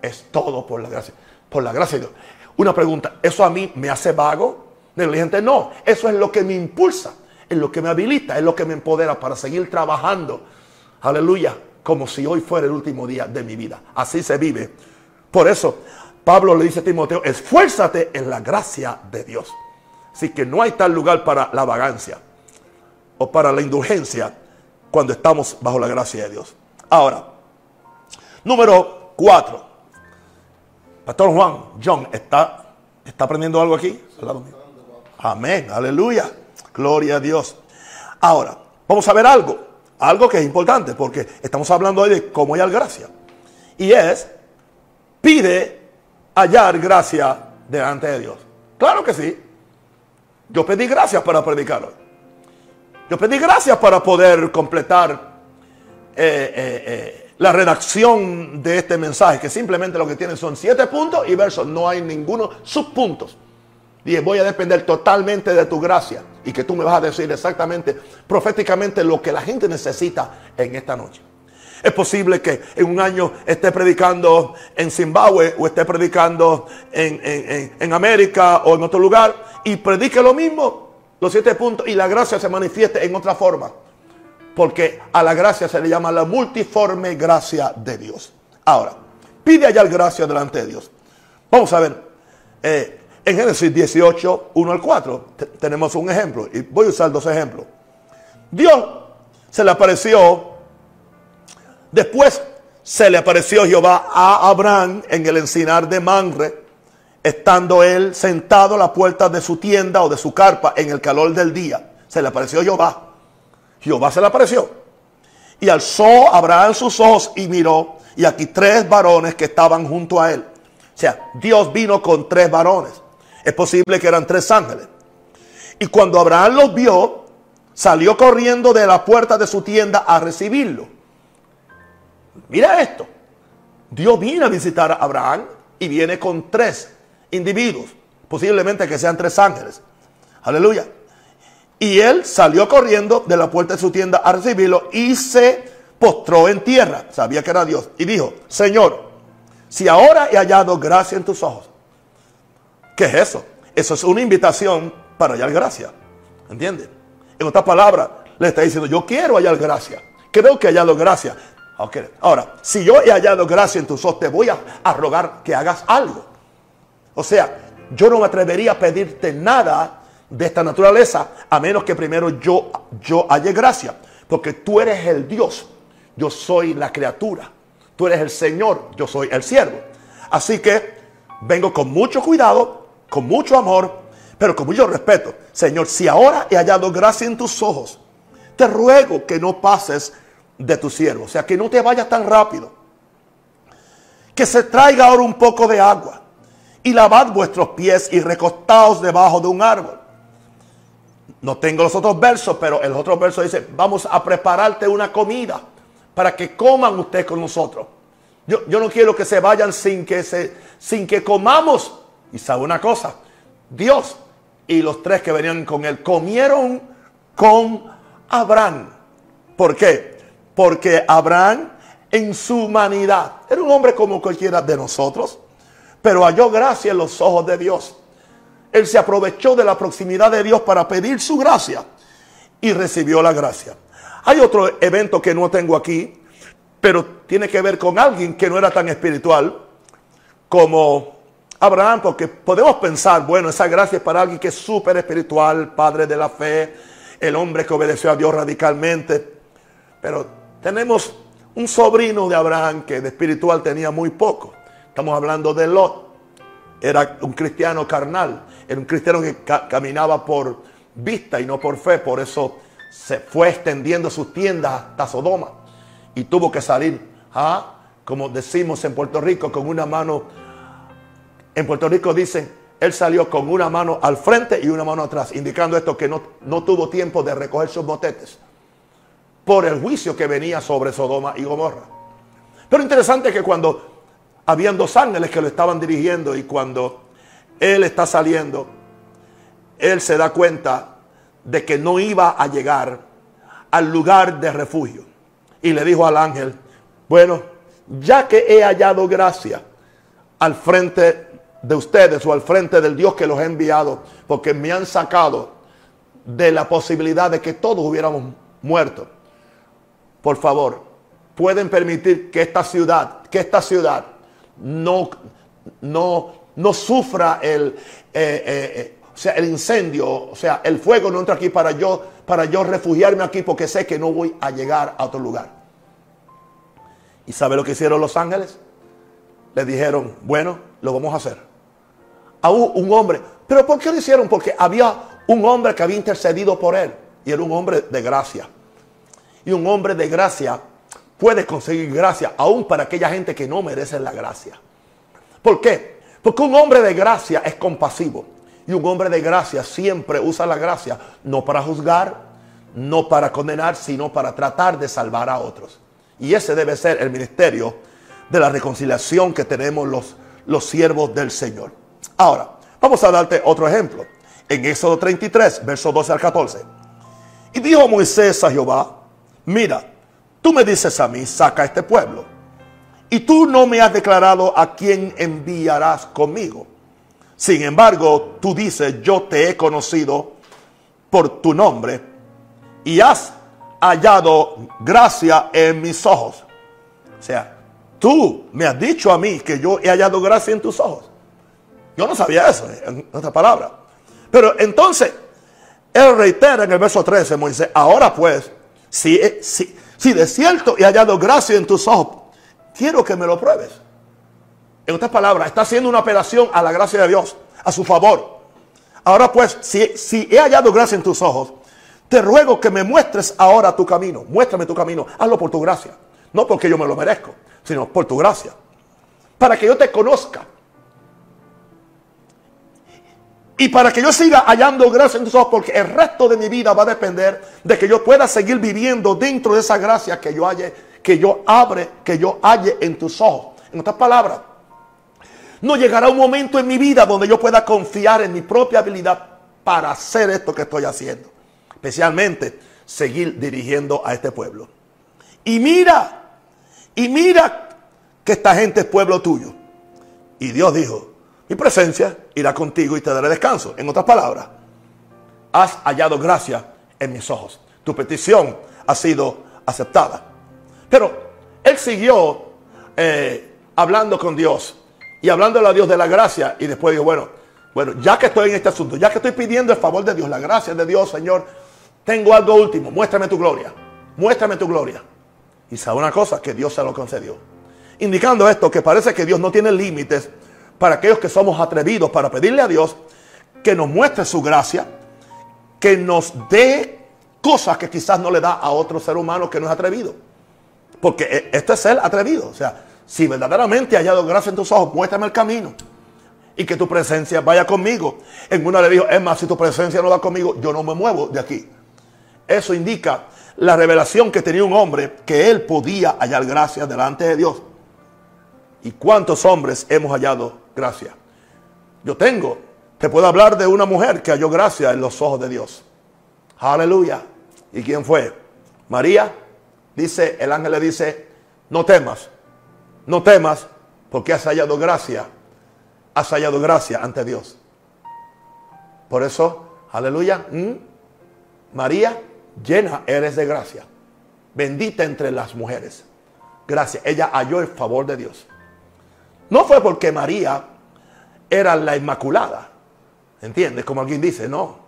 es todo por la gracia. Por la gracia de Dios. Una pregunta, ¿eso a mí me hace vago? Negligente, no. Eso es lo que me impulsa, es lo que me habilita, es lo que me empodera para seguir trabajando. Aleluya. Como si hoy fuera el último día de mi vida. Así se vive. Por eso, Pablo le dice a Timoteo, esfuérzate en la gracia de Dios. Así que no hay tal lugar para la vagancia o para la indulgencia cuando estamos bajo la gracia de Dios. Ahora, número cuatro. Pastor Juan, John, ¿está, está aprendiendo algo aquí? Amén, aleluya. Gloria a Dios. Ahora, vamos a ver algo, algo que es importante, porque estamos hablando hoy de cómo hay gracia. Y es, pide hallar gracia delante de Dios. Claro que sí. Yo pedí gracias para predicarlo. Yo pedí gracias para poder completar eh, eh, eh, la redacción de este mensaje, que simplemente lo que tiene son siete puntos y versos, no hay ninguno subpuntos. Dije, voy a depender totalmente de tu gracia y que tú me vas a decir exactamente, proféticamente, lo que la gente necesita en esta noche. Es posible que en un año esté predicando en Zimbabue o esté predicando en, América o en otro lugar y predique lo mismo, los siete puntos, y la gracia se manifieste en otra forma. Porque a la gracia se le llama la multiforme gracia de Dios. Ahora, pide allá gracia delante de Dios. Vamos a ver, eh, en Génesis 18, 1 al 4, tenemos un ejemplo, y voy a usar dos ejemplos. Dios se le apareció Después se le apareció Jehová a Abraham en el encinar de Manre, estando él sentado a la puerta de su tienda o de su carpa en el calor del día. Se le apareció Jehová. Jehová se le apareció. Y alzó Abraham sus ojos y miró. Y aquí tres varones que estaban junto a él. O sea, Dios vino con tres varones. Es posible que eran tres ángeles. Y cuando Abraham los vio, salió corriendo de la puerta de su tienda a recibirlo. Mira esto. Dios viene a visitar a Abraham y viene con tres individuos, posiblemente que sean tres ángeles. Aleluya. Y él salió corriendo de la puerta de su tienda a recibirlo y se postró en tierra. Sabía que era Dios. Y dijo, Señor, si ahora he hallado gracia en tus ojos. ¿Qué es eso? Eso es una invitación para hallar gracia. ¿Entiendes? En otras palabras, le está diciendo, yo quiero hallar gracia. Creo que he hallado gracia. Ahora, si yo he hallado gracia en tus ojos, te voy a, rogar que hagas algo. O sea, yo no me atrevería a pedirte nada de esta naturaleza a menos que primero yo, yo halle gracia. Porque tú eres el Dios, yo soy la criatura. Tú eres el Señor, yo soy el siervo. Así que vengo con mucho cuidado, con mucho amor, pero con mucho respeto. Señor, si ahora he hallado gracia en tus ojos, te ruego que no pases de tu siervo. O sea, que no te vayas tan rápido. Que se traiga ahora un poco de agua. y lavad vuestros pies y recostaos debajo de un árbol. No tengo los otros versos, pero el otro verso dice, vamos a prepararte una comida para que coman ustedes con nosotros. Yo, yo no quiero que se vayan sin que, se, sin que comamos. Y sabe una cosa, Dios y los tres que venían con él comieron con Abraham. ¿Por qué? Porque Abraham en su humanidad era un hombre como cualquiera de nosotros, pero halló gracia en los ojos de Dios. Él se aprovechó de la proximidad de Dios para pedir su gracia y recibió la gracia. Hay otro evento que no tengo aquí, pero tiene que ver con alguien que no era tan espiritual como Abraham, porque podemos pensar, bueno, esa gracia es para alguien que es súper espiritual, padre de la fe, el hombre que obedeció a Dios radicalmente. Pero tenemos un sobrino de Abraham que de espiritual tenía muy poco. Estamos hablando de Lot. Era un cristiano carnal. Era un cristiano que caminaba por vista y no por fe. Por eso se fue extendiendo sus tiendas hasta Sodoma. Y tuvo que salir, ¿ah? como decimos en Puerto Rico, con una mano. En Puerto Rico dicen, él salió con una mano al frente y una mano atrás, indicando esto que no, no tuvo tiempo de recoger sus botetes por el juicio que venía sobre Sodoma y Gomorra. Pero interesante que cuando habían dos ángeles que lo estaban dirigiendo y cuando él está saliendo, él se da cuenta de que no iba a llegar al lugar de refugio. Y le dijo al ángel, bueno, ya que he hallado gracia al frente de ustedes o al frente del Dios que los ha enviado, porque me han sacado de la posibilidad de que todos hubiéramos muerto. Por favor, pueden permitir que esta ciudad, que esta ciudad no, no, no sufra el, eh, eh, eh, el incendio, o sea, el fuego no entra aquí para yo, para yo refugiarme aquí porque sé que no voy a llegar a otro lugar. ¿Y sabe lo que hicieron los ángeles? Le dijeron, bueno, lo vamos a hacer. A un hombre. ¿Pero por qué lo hicieron? Porque había un hombre que había intercedido por él. Y era un hombre de gracia. Y un hombre de gracia puede conseguir gracia aún para aquella gente que no merece la gracia. ¿Por qué? Porque un hombre de gracia es compasivo. Y un hombre de gracia siempre usa la gracia no para juzgar, no para condenar, sino para tratar de salvar a otros. Y ese debe ser el ministerio de la reconciliación que tenemos los, los siervos del Señor. Ahora, vamos a darte otro ejemplo. En Éxodo 33, verso 12 al 14. Y dijo Moisés a Jehová, mira, Tú me dices a mí, saca a este pueblo. Y tú no me has declarado a quién enviarás conmigo. Sin embargo, tú dices, yo te he conocido por tu nombre y has hallado gracia en mis ojos. O sea, tú me has dicho a mí que yo he hallado gracia en tus ojos. Yo no sabía eso, en otra palabra. Pero entonces, él reitera en el verso 13, Moisés, ahora pues, si, si, si de cierto he hallado gracia en tus ojos, quiero que me lo pruebes. En otras palabras, está haciendo una apelación a la gracia de Dios, a su favor. Ahora pues, si, he hallado gracia en tus ojos, te ruego que me muestres ahora tu camino. Muéstrame tu camino. Hazlo por tu gracia. No porque yo me lo merezco, sino por tu gracia. Para que yo te conozca y para que yo siga hallando gracia en tus ojos, porque el resto de mi vida va a depender de que yo pueda seguir viviendo dentro de esa gracia que yo halle, que yo abre, que yo halle en tus ojos. En otras palabras, no llegará un momento en mi vida donde yo pueda confiar en mi propia habilidad para hacer esto que estoy haciendo. Especialmente seguir dirigiendo a este pueblo. Y mira, y mira que esta gente es pueblo tuyo. Y Dios dijo, mi presencia irá contigo y te daré descanso. En otras palabras, has hallado gracia en mis ojos. Tu petición ha sido aceptada. Pero él siguió eh, hablando con Dios y hablándole a Dios de la gracia. Y después dijo, bueno, bueno, ya que estoy en este asunto, ya que estoy pidiendo el favor de Dios, la gracia de Dios, Señor, tengo algo último. Muéstrame tu gloria. Muéstrame tu gloria. Y sabe una cosa, que Dios se lo concedió. Indicando esto, que parece que Dios no tiene límites para aquellos que somos atrevidos para pedirle a Dios que nos muestre su gracia, que nos dé cosas que quizás no le da a otro ser humano que no es atrevido. Porque e, esto es ser atrevido. O sea, si verdaderamente he hallado gracia en tus ojos, muéstrame el camino. y que tu presencia vaya conmigo. En una le dijo, es más, si tu presencia no va conmigo, yo no me muevo de aquí. Eso indica la revelación que tenía un hombre que él podía hallar gracia delante de Dios. ¿Y cuántos hombres hemos hallado gracia? Yo tengo, te puedo hablar de una mujer que halló gracia en los ojos de Dios. Aleluya. ¿Y quién fue? María. Dice, el ángel le dice, no temas, no temas, porque has hallado gracia, has hallado gracia ante Dios. Por eso, aleluya, María, llena eres de gracia, bendita entre las mujeres. Gracias, ella halló el favor de Dios. No fue porque María era la Inmaculada. ¿Entiendes? Como alguien dice, no.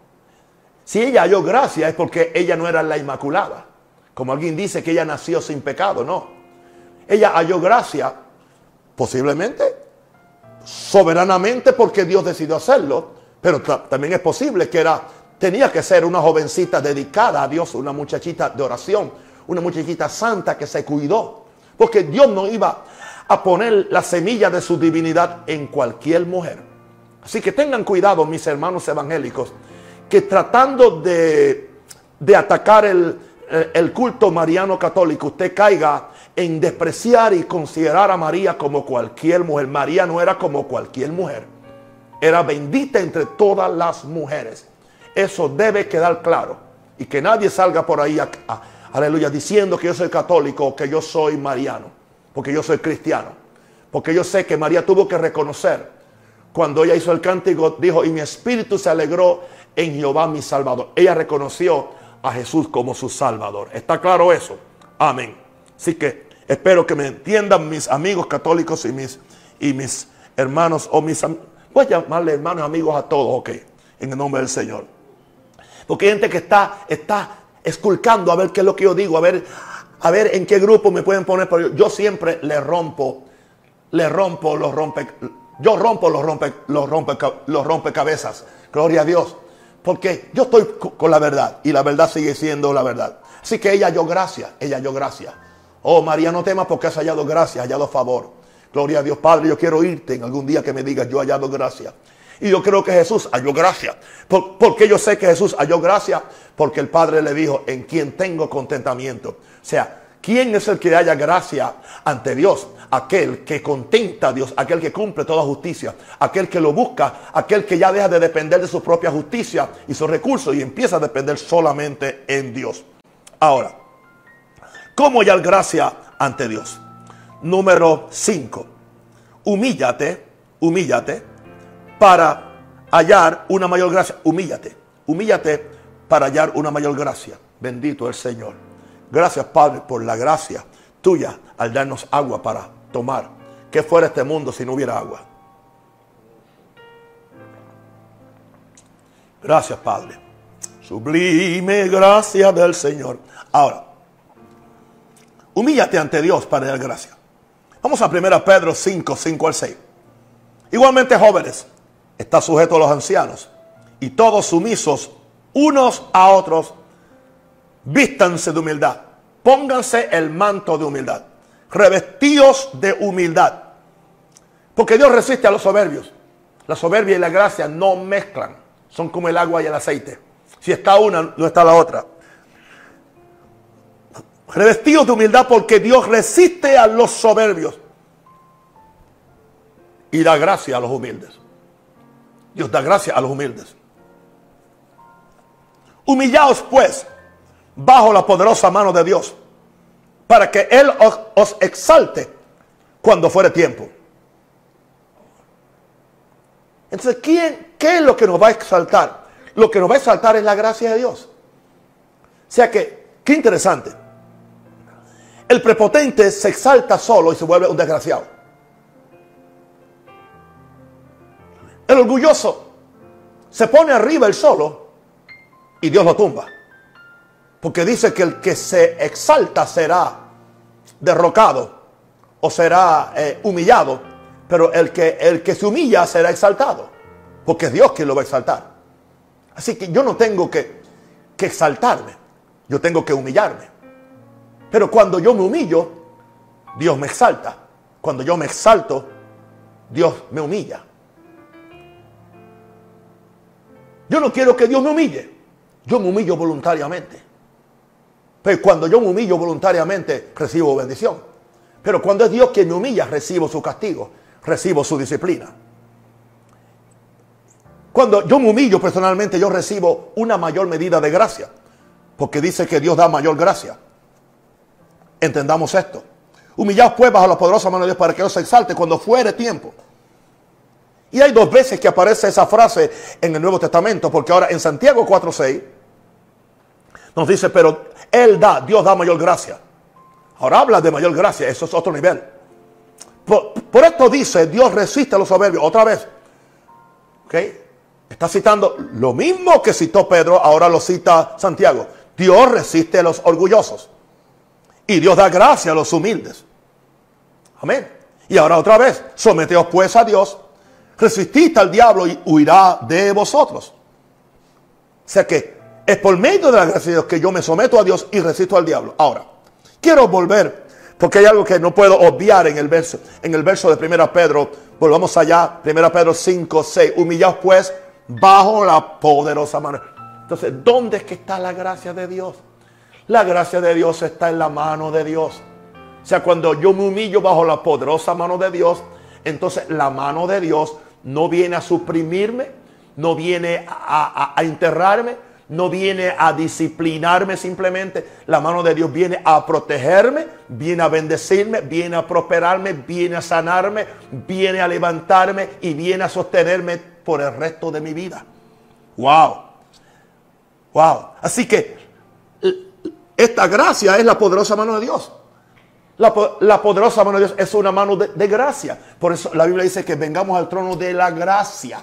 Si ella halló gracia es porque ella no era la Inmaculada. Como alguien dice que ella nació sin pecado, no. Ella halló gracia posiblemente, soberanamente porque Dios decidió hacerlo, pero también es posible que era, tenía que ser una jovencita dedicada a Dios, una muchachita de oración, una muchachita santa que se cuidó, porque Dios no iba a poner la semilla de su divinidad en cualquier mujer. Así que tengan cuidado, mis hermanos evangélicos, que tratando de, atacar el, el culto mariano católico, usted caiga en despreciar y considerar a María como cualquier mujer. María no era como cualquier mujer. Era bendita entre todas las mujeres. Eso debe quedar claro. Y que nadie salga por ahí, aleluya, diciendo que yo soy católico o que yo soy mariano porque yo soy cristiano. Porque yo sé que María tuvo que reconocer cuando ella hizo el cántico, dijo, y mi espíritu se alegró en Jehová mi Salvador. Ella reconoció a Jesús como su Salvador. ¿Está claro eso? Amén. Así que espero que me entiendan mis amigos católicos y mis, y mis hermanos o mis voy a llamarle hermanos amigos a todos, ok, en el nombre del Señor. Porque hay gente que está, está esculcando a ver qué es lo que yo digo, a ver, a ver en qué grupo me pueden poner, pero yo, siempre le rompo, le rompo los rompe, yo rompo los rompe, los rompe, los rompecabezas. Gloria a Dios. Porque yo estoy con la verdad y la verdad sigue siendo la verdad. Así que ella halló gracia, ella halló gracia. Oh María, no temas porque has hallado gracia, hallado favor. Gloria a Dios Padre, yo quiero irte en algún día que me digas, yo he hallado gracia. Y yo creo que Jesús halló gracia. ¿Por, porque yo sé que Jesús halló gracia? Porque el Padre le dijo, en quien tengo contentamiento. O sea, ¿quién es el que haya gracia ante Dios? Aquel que contenta a Dios, aquel que cumple toda justicia, aquel que lo busca, aquel que ya deja de depender de su propia justicia y sus recursos y empieza a depender solamente en Dios. Ahora, ¿cómo hallar gracia ante Dios? Número 5. Humíllate, humíllate para hallar una mayor gracia. Humíllate, humíllate para hallar una mayor gracia. Bendito el Señor. Gracias, Padre, por la gracia tuya al darnos agua para tomar. ¿Qué fuera este mundo si no hubiera agua? Gracias, Padre. Sublime gracia del Señor. Ahora, humíllate ante Dios para dar gracia. Vamos a 1 Pedro 5, 5 al 6. Igualmente, jóvenes, está sujeto a los ancianos y todos sumisos unos a otros vístanse de humildad, pónganse el manto de humildad, revestidos de humildad. Porque Dios resiste a los soberbios. La soberbia y la gracia no mezclan, son como el agua y el aceite. Si está una, no está la otra. Revestidos de humildad porque Dios resiste a los soberbios y da gracia a los humildes. Dios da gracia a los humildes. Humillaos pues bajo la poderosa mano de Dios, para que Él os, exalte cuando fuere tiempo. Entonces, ¿quién, ¿qué es lo que nos va a exaltar? Lo que nos va a exaltar es la gracia de Dios. O sea que, qué interesante. El prepotente se exalta solo y se vuelve un desgraciado. El orgulloso se pone arriba el solo y Dios lo tumba. Porque dice que el que se exalta será derrocado o será eh, humillado. Pero el que, el que se humilla será exaltado. Porque es Dios quien lo va a exaltar. Así que yo no tengo que, que exaltarme. Yo tengo que humillarme. Pero cuando yo me humillo, Dios me exalta. Cuando yo me exalto, Dios me humilla. Yo no quiero que Dios me humille. Yo me humillo voluntariamente. Pero cuando yo me humillo voluntariamente, recibo bendición. Pero cuando es Dios quien me humilla, recibo su castigo, recibo su disciplina. Cuando yo me humillo personalmente, yo recibo una mayor medida de gracia. Porque dice que Dios da mayor gracia. Entendamos esto. Humillaos pues bajo la poderosa mano de Dios para que no se exalte cuando fuere tiempo. Y hay dos veces que aparece esa frase en el Nuevo Testamento, porque ahora en Santiago 4.6 nos dice, pero Él da, Dios da mayor gracia. Ahora habla de mayor gracia, eso es otro nivel. Por, esto dice, Dios resiste a los soberbios. Otra vez. ¿Ok? Está citando lo mismo que citó Pedro, ahora lo cita Santiago. Dios resiste a los orgullosos. Y Dios da gracia a los humildes. Amén. Y ahora otra vez, someteos pues a Dios, resistid al diablo y huirá de vosotros. O sea que es por medio de la gracia de Dios que yo me someto a Dios y resisto al diablo. Ahora, quiero volver, porque hay algo que no puedo obviar en el verso, en el verso de 1 Pedro. Volvamos allá, 1 Pedro 5, 6. Humillaos pues bajo la poderosa mano. Entonces, ¿dónde es que está la gracia de Dios? La gracia de Dios está en la mano de Dios. O sea, cuando yo me humillo bajo la poderosa mano de Dios, entonces la mano de Dios no viene a suprimirme, no viene a, enterrarme, no viene a disciplinarme simplemente. La mano de Dios viene a protegerme, viene a bendecirme, viene a prosperarme, viene a sanarme, viene a levantarme y viene a sostenerme por el resto de mi vida. Wow. Wow. Así que esta gracia es la poderosa mano de Dios. La, poderosa mano de Dios es una mano de, gracia. Por eso la Biblia dice que vengamos al trono de la gracia.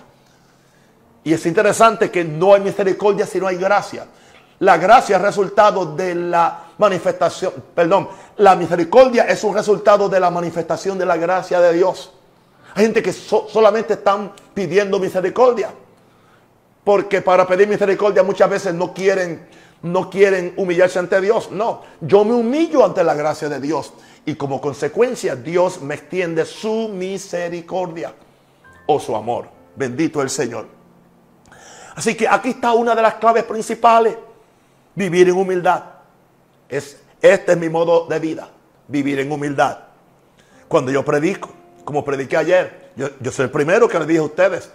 Y es interesante que no hay misericordia si no hay gracia. La gracia es resultado de la manifestación, perdón, la misericordia es un resultado de la manifestación de la gracia de Dios. Hay gente que solamente están pidiendo misericordia. Porque para pedir misericordia muchas veces no quieren no quieren humillarse ante Dios. No, yo me humillo ante la gracia de Dios. Y como consecuencia Dios me extiende su misericordia o su amor. Bendito el Señor. Así que aquí está una de las claves principales. Vivir en humildad. Es, este es mi modo de vida. Vivir en humildad. Cuando yo predico, como prediqué ayer, yo, soy el primero que les dije a ustedes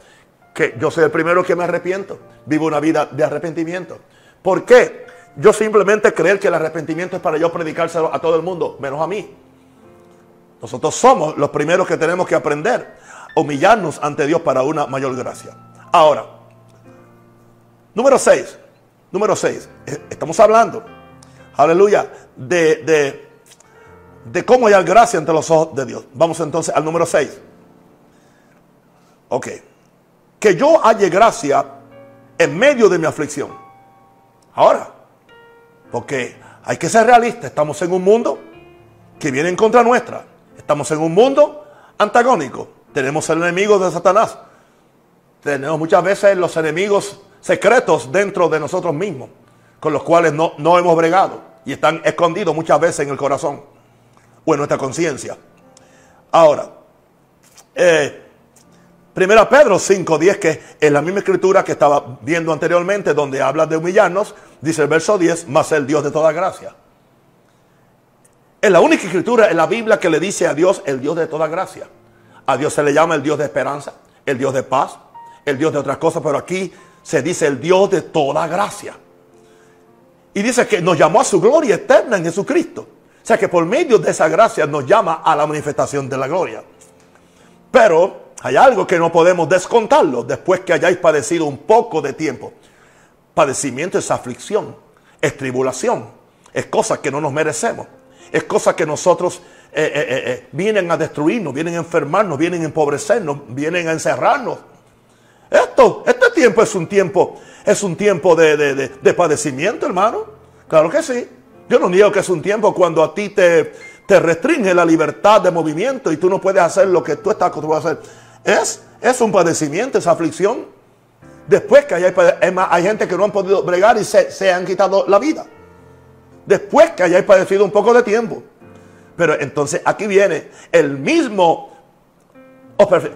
que yo soy el primero que me arrepiento. Vivo una vida de arrepentimiento. ¿Por qué? Yo simplemente creer que el arrepentimiento es para yo predicárselo a todo el mundo, menos a mí. Nosotros somos los primeros que tenemos que aprender a humillarnos ante Dios para una mayor gracia. Ahora, número 6. Número 6. Eh, estamos hablando, aleluya, de, de, de cómo hallar gracia ante los ojos de Dios. Vamos entonces al número 6. Ok. Que yo halle gracia en medio de mi aflicción. Ahora, porque hay que ser realistas, estamos en un mundo que viene en contra nuestra. Estamos en un mundo antagónico. Tenemos el enemigo de Satanás. Tenemos muchas veces los enemigos secretos dentro de nosotros mismos, con los cuales no, no hemos bregado y están escondidos muchas veces en el corazón o en nuestra conciencia. Ahora, eh, Primera Pedro 5.10, que es la misma escritura que estaba viendo anteriormente, donde habla de humillarnos, dice el verso 10, más el Dios de toda gracia. Es la única escritura en la Biblia que le dice a Dios el Dios de toda gracia. A Dios se le llama el Dios de esperanza, el Dios de paz, el Dios de otras cosas, pero aquí se dice el Dios de toda gracia. Y dice que nos llamó a su gloria eterna en Jesucristo. O sea que por medio de esa gracia nos llama a la manifestación de la gloria. Pero hay algo que no podemos descontarlo después que hayáis padecido un poco de tiempo. Padecimiento es aflicción, es tribulación, es cosa que no nos merecemos, es cosa que nosotros eh, eh, eh, vienen a destruirnos, vienen a enfermarnos, vienen a empobrecernos, vienen a encerrarnos. Esto, este tiempo es un tiempo, es un tiempo de, de padecimiento, hermano. Claro que sí. Yo no niego que es un tiempo cuando a ti te, te restringe la libertad de movimiento y tú no puedes hacer lo que tú estás acostumbrado a hacer. Es, es un padecimiento, esa aflicción. Después que hay, hay gente que no han podido bregar y se, han quitado la vida. Después que hayáis padecido un poco de tiempo. Pero entonces aquí viene el mismo.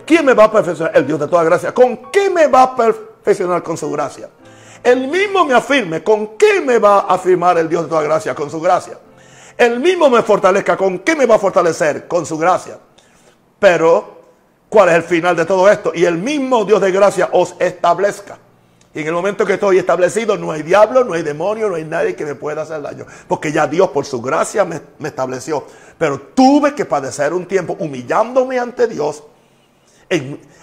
¿Quién me va a perfeccionar? El Dios de toda gracia. ¿Con qué me va a perfeccionar con su gracia. El mismo me afirme, ¿con qué me va a afirmar el Dios de toda gracia? Con su gracia. El mismo me fortalezca, ¿con qué me va a fortalecer? Con su gracia. Pero, ¿cuál es el final de todo esto? Y el mismo Dios de gracia os establezca. Y en el momento que estoy establecido, no hay diablo, no hay demonio, no hay nadie que me pueda hacer daño. Porque ya Dios por su gracia me, estableció. Pero tuve que padecer un tiempo humillándome ante Dios,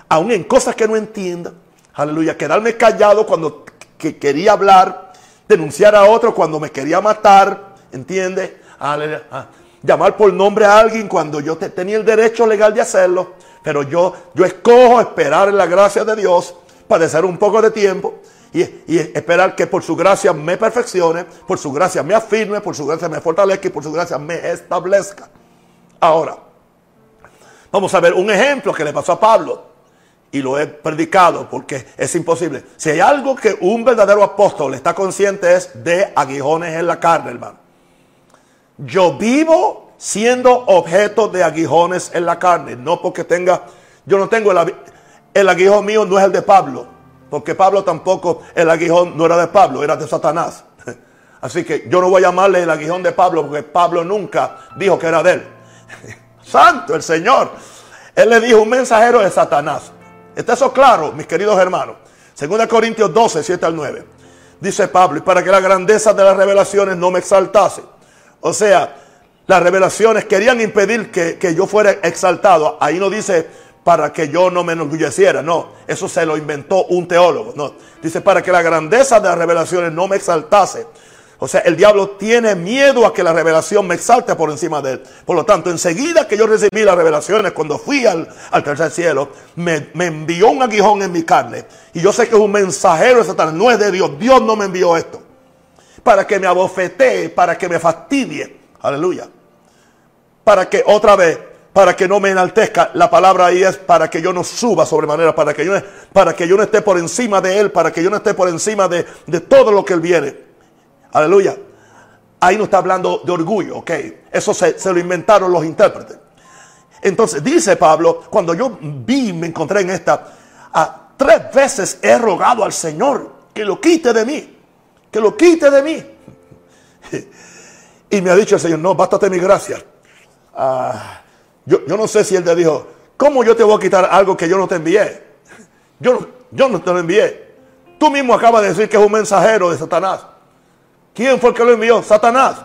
aún en cosas que no entienda. Aleluya, quedarme callado cuando que quería hablar, denunciar a otro cuando me quería matar, ¿entiende? Ah, llamar por nombre a alguien cuando yo tenía el derecho legal de hacerlo, pero yo, yo escojo esperar en la gracia de Dios, padecer un poco de tiempo y, y, esperar que por su gracia me perfeccione, por su gracia me afirme, por su gracia me fortalezca y por su gracia me establezca. Ahora, vamos a ver un ejemplo que le pasó a Pablo y lo he predicado porque es imposible. Si hay algo que un verdadero apóstol está consciente es de aguijones en la carne, hermano. Yo vivo siendo objeto de aguijones en la carne, no porque tenga, yo no tengo el, el aguijón mío, no es el de Pablo, porque Pablo tampoco, el aguijón no era de Pablo, era de Satanás. [LAUGHS] Así que yo no voy a llamarle el aguijón de Pablo porque Pablo nunca dijo que era de él. [LAUGHS] Santo el Señor. Él le dijo un mensajero de Satanás. ¿Está eso claro, mis queridos hermanos? 2 Corintios 12, 7 al 9. Dice Pablo, y para que la grandeza de las revelaciones no me exaltase. O sea, las revelaciones querían impedir que, que yo fuera exaltado. Ahí no dice para que yo no me enorgulleciera. No, eso se lo inventó un teólogo. No, dice para que la grandeza de las revelaciones no me exaltase. O sea, el diablo tiene miedo a que la revelación me exalte por encima de él. Por lo tanto, enseguida que yo recibí las revelaciones, cuando fui al, tercer cielo, me, envió un aguijón en mi carne. Y yo sé que es un mensajero de Satanás, no es de Dios. Dios no me envió esto. Para que me abofetee, para que me fastidie. Aleluya. Para que otra vez, para que no me enaltezca. La palabra ahí es para que yo no suba sobremanera, para que yo, para que yo no esté por encima de él, para que yo no esté por encima de, de todo lo que él viene. Aleluya. Ahí no está hablando de orgullo, ok. Eso se, lo inventaron los intérpretes. Entonces dice Pablo, cuando yo vi, me encontré en esta, a tres veces he rogado al Señor que lo quite de mí, que lo quite de mí. [LAUGHS] Y me ha dicho el Señor, no, bástate mi gracia. Ah, yo, no sé si Él te dijo, ¿cómo yo te voy a quitar algo que yo no te envié? Yo, yo no te lo envié. Tú mismo acabas de decir que es un mensajero de Satanás. ¿Quién fue el que lo envió? Satanás.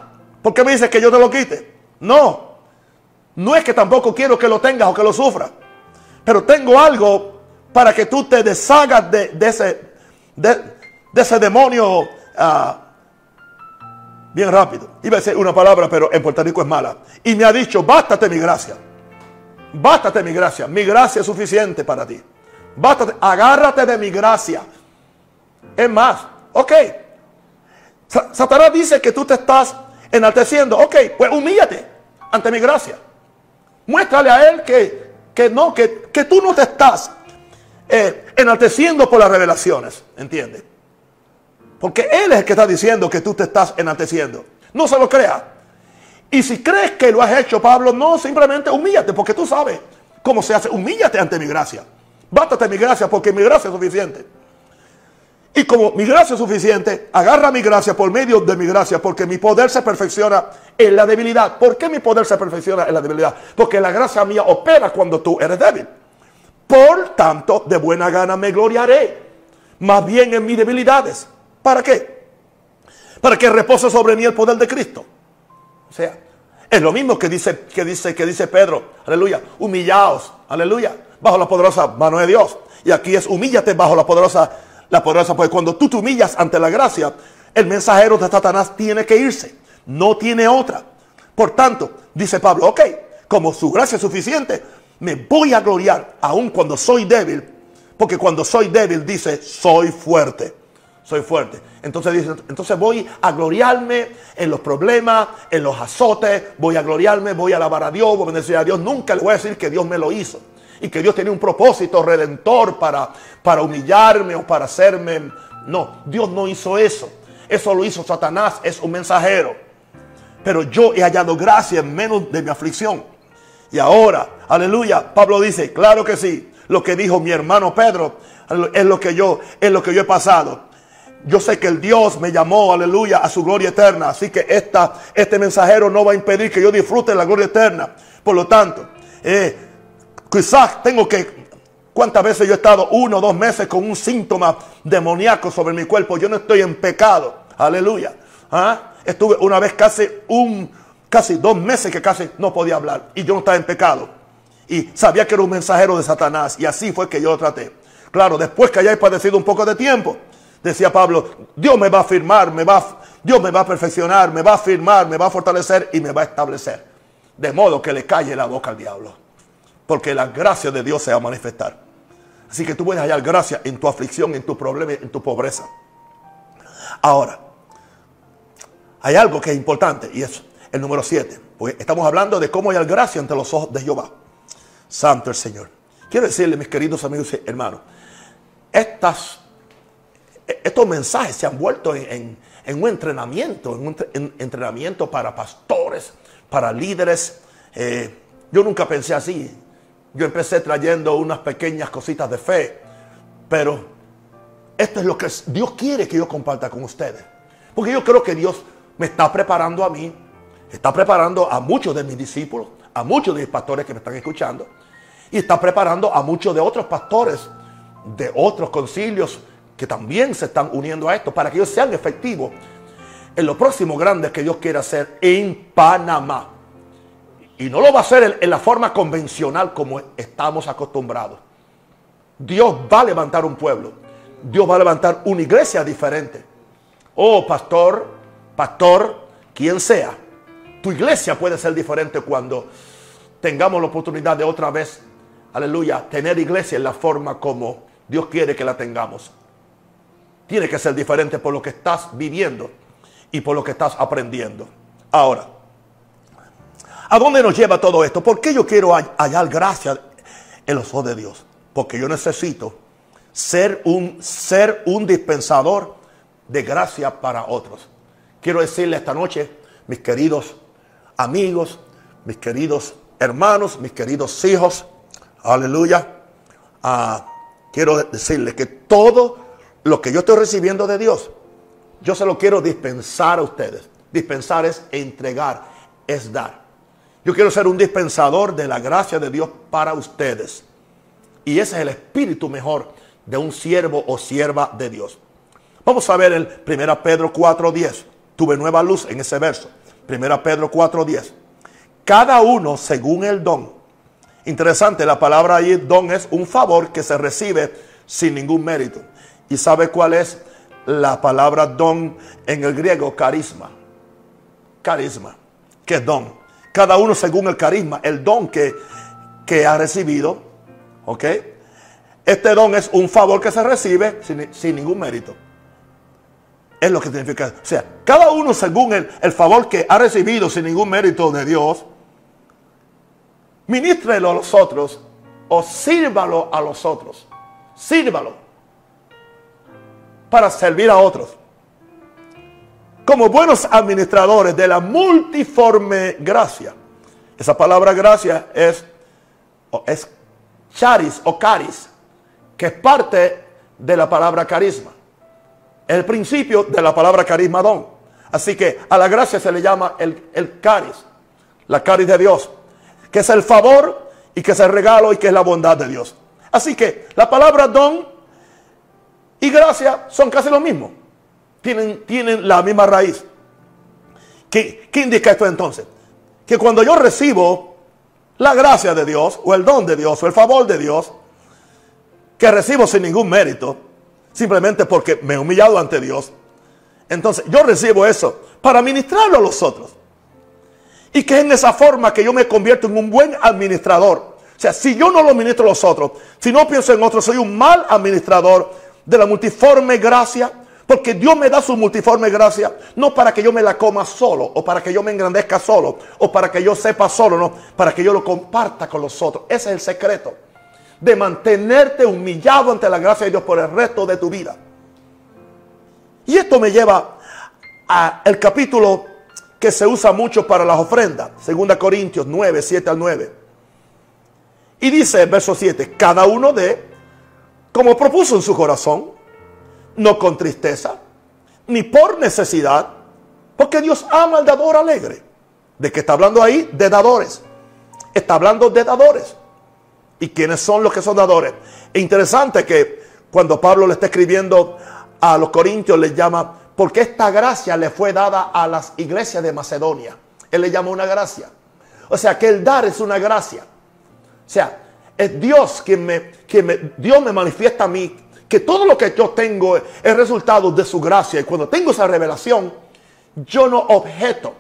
¿Por qué me dices que yo te lo quite? No. No es que tampoco quiero que lo tengas o que lo sufras. Pero tengo algo para que tú te deshagas de, ese, de, ese demonio ah, bien rápido. Iba a decir una palabra, pero en Puerto Rico es mala. Y me ha dicho, bástate mi gracia. Bástate mi gracia. Mi gracia es suficiente para ti. Bástate, agárrate de mi gracia. Es más, ok, Satanás dice que tú te estás enalteciendo. Ok, pues humíllate ante mi gracia. Muéstrale a él que, que no, que, que, tú no te estás eh, enalteciendo por las revelaciones. ¿Entiendes? Porque él es el que está diciendo que tú te estás enalteciendo. No se lo creas. Y si crees que lo has hecho, Pablo, no, simplemente humíllate, porque tú sabes cómo se hace. Humíllate ante mi gracia. Bástate mi gracia, porque mi gracia es suficiente. Y como mi gracia es suficiente, agarra mi gracia por medio de mi gracia, porque mi poder se perfecciona en la debilidad. ¿Por qué mi poder se perfecciona en la debilidad? Porque la gracia mía opera cuando tú eres débil. Por tanto, de buena gana me gloriaré, más bien en mis debilidades. ¿Para qué? Para que repose sobre mí el poder de Cristo. O sea, es lo mismo que dice, que dice, que dice Pedro, aleluya, humillaos, aleluya, bajo la poderosa mano de Dios. Y aquí es humíllate bajo la poderosa la poderosa, pues cuando tú te humillas ante la gracia, el mensajero de Satanás tiene que irse, no tiene otra. Por tanto, dice Pablo, ok, como su gracia es suficiente, me voy a gloriar aun cuando soy débil, porque cuando soy débil dice, soy fuerte, soy fuerte. Entonces dice, entonces voy a gloriarme en los problemas, en los azotes, voy a gloriarme, voy a alabar a Dios, voy a bendecir a Dios, nunca le voy a decir que Dios me lo hizo y que Dios tenía un propósito redentor para, para humillarme o para hacerme. No, Dios no hizo eso. Eso lo hizo Satanás, es un mensajero. Pero yo he hallado gracia en menos de mi aflicción. Y ahora, aleluya, Pablo dice, claro que sí, lo que dijo mi hermano Pedro, Es lo que yo, es lo que yo he pasado. Yo sé que el Dios me llamó, aleluya, a su gloria eterna. Así que esta, este mensajero no va a impedir que yo disfrute la gloria eterna. Por lo tanto, eh, quizás tengo que... ¿Cuántas veces yo he estado uno o dos meses con un síntoma demoníaco sobre mi cuerpo? Yo no estoy en pecado. Aleluya. ¿Ah? Estuve una vez casi un, casi dos meses que casi no podía hablar. Y yo no estaba en pecado. Y sabía que era un mensajero de Satanás. Y así fue que yo lo traté. Claro, después que hayáis padecido un poco de tiempo, decía Pablo, Dios me va a firmar, me va, Dios me va a perfeccionar, me va a firmar, me va a fortalecer y me va a establecer. De modo que le calle la boca al diablo. Porque la gracia de Dios se va a manifestar. Así que tú puedes hallar gracia en tu aflicción, en tu problema, en tu pobreza. Ahora, hay algo que es importante y es el número 7. Porque estamos hablando de cómo hallar gracia ante los ojos de Jehová. Santo el Señor. Quiero decirle, mis queridos amigos y hermanos, estas, estos mensajes se han vuelto en, un entrenamiento, en un entrenamiento para pastores, para líderes. Eh, yo nunca pensé así. Yo empecé trayendo unas pequeñas cositas de fe, pero esto es lo que Dios quiere que yo comparta con ustedes. Porque yo creo que Dios me está preparando a mí, está preparando a muchos de mis discípulos, a muchos de mis pastores que me están escuchando, y está preparando a muchos de otros pastores de otros concilios que también se están uniendo a esto para que ellos sean efectivos en lo próximo grande que Dios quiere hacer en Panamá. Y no lo va a hacer en, la forma convencional como estamos acostumbrados. Dios va a levantar un pueblo. Dios va a levantar una iglesia diferente. Oh, pastor, pastor, quien sea. Tu iglesia puede ser diferente cuando tengamos la oportunidad de otra vez, aleluya, tener iglesia en la forma como Dios quiere que la tengamos. Tiene que ser diferente por lo que estás viviendo y por lo que estás aprendiendo. Ahora, ¿a dónde nos lleva todo esto? ¿Por qué yo quiero hallar gracia en los ojos de Dios? Porque yo necesito ser un, ser un dispensador de gracia para otros. Quiero decirle esta noche, mis queridos amigos, mis queridos hermanos, mis queridos hijos, aleluya, ah, quiero decirle que todo lo que yo estoy recibiendo de Dios, yo se lo quiero dispensar a ustedes. Dispensar es entregar, es dar. Yo quiero ser un dispensador de la gracia de Dios para ustedes. Y ese es el espíritu mejor de un siervo o sierva de Dios. Vamos a ver el 1 Pedro 4.10. Tuve nueva luz en ese verso. 1 Pedro 4.10. Cada uno según el don. Interesante, la palabra ahí don es un favor que se recibe sin ningún mérito. ¿Y sabe cuál es la palabra don en el griego? Carisma. Carisma. ¿Qué es don? Cada uno según el carisma, el don que, que ha recibido. ¿Ok? Este don es un favor que se recibe sin, ningún mérito. Es lo que significa. O sea, cada uno según el, el, favor que ha recibido sin ningún mérito de Dios, ministrelo a los otros o sírvalo a los otros. Sírvalo para servir a otros. Como buenos administradores de la multiforme gracia. Esa palabra gracia es, es charis o caris que es parte de la palabra carisma. El principio de la palabra carisma don. Así que a la gracia se le llama el, el caris, la caris de Dios, que es el favor y que es el regalo y que es la bondad de Dios. Así que la palabra don y gracia son casi lo mismo. Tienen, tienen la misma raíz. ¿Qué, ¿Qué indica esto entonces? Que cuando yo recibo la gracia de Dios, o el don de Dios, o el favor de Dios, que recibo sin ningún mérito, simplemente porque me he humillado ante Dios. Entonces yo recibo eso para ministrarlo a los otros. Y que es en esa forma que yo me convierto en un buen administrador. O sea, si yo no lo ministro a los otros, si no pienso en otros, soy un mal administrador de la multiforme gracia. Porque Dios me da su multiforme gracia, no para que yo me la coma solo, o para que yo me engrandezca solo, o para que yo sepa solo, no, para que yo lo comparta con los otros. Ese es el secreto de mantenerte humillado ante la gracia de Dios por el resto de tu vida. Y esto me lleva al capítulo que se usa mucho para las ofrendas, 2 Corintios 9, 7 al 9. Y dice, verso 7, cada uno de como propuso en su corazón, no con tristeza, ni por necesidad, porque Dios ama al dador alegre. ¿De qué está hablando ahí? De dadores. Está hablando de dadores. ¿Y quiénes son los que son dadores? Es interesante que cuando Pablo le está escribiendo a los corintios, le llama, porque esta gracia le fue dada a las iglesias de Macedonia. Él le llama una gracia. O sea, que el dar es una gracia. O sea, es Dios quien me, quien Dios me manifiesta a mí que todo lo que yo tengo es resultado de su gracia. Y cuando tengo esa revelación, yo no objeto.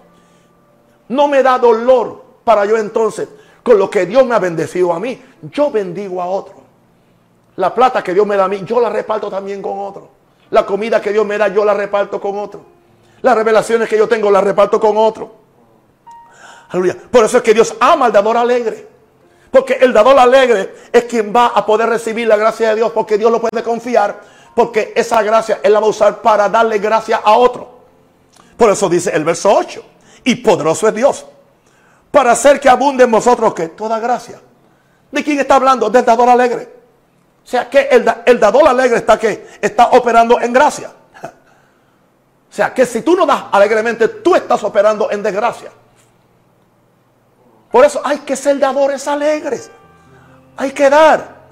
No me da dolor para yo entonces, con lo que Dios me ha bendecido a mí, yo bendigo a otro. La plata que Dios me da a mí, yo la reparto también con otro. La comida que Dios me da, yo la reparto con otro. Las revelaciones que yo tengo, las reparto con otro. Aleluya. Por eso es que Dios ama al dador alegre. Porque el dador alegre es quien va a poder recibir la gracia de Dios. Porque Dios lo puede confiar. Porque esa gracia Él la va a usar para darle gracia a otro. Por eso dice el verso 8. Y poderoso es Dios. Para hacer que abunde en vosotros que toda gracia. ¿De quién está hablando? Del dador alegre. O sea que el, el dador alegre está que está operando en gracia. [LAUGHS] O sea que si tú no das alegremente, tú estás operando en desgracia. Por eso hay que ser dadores alegres. Hay que dar.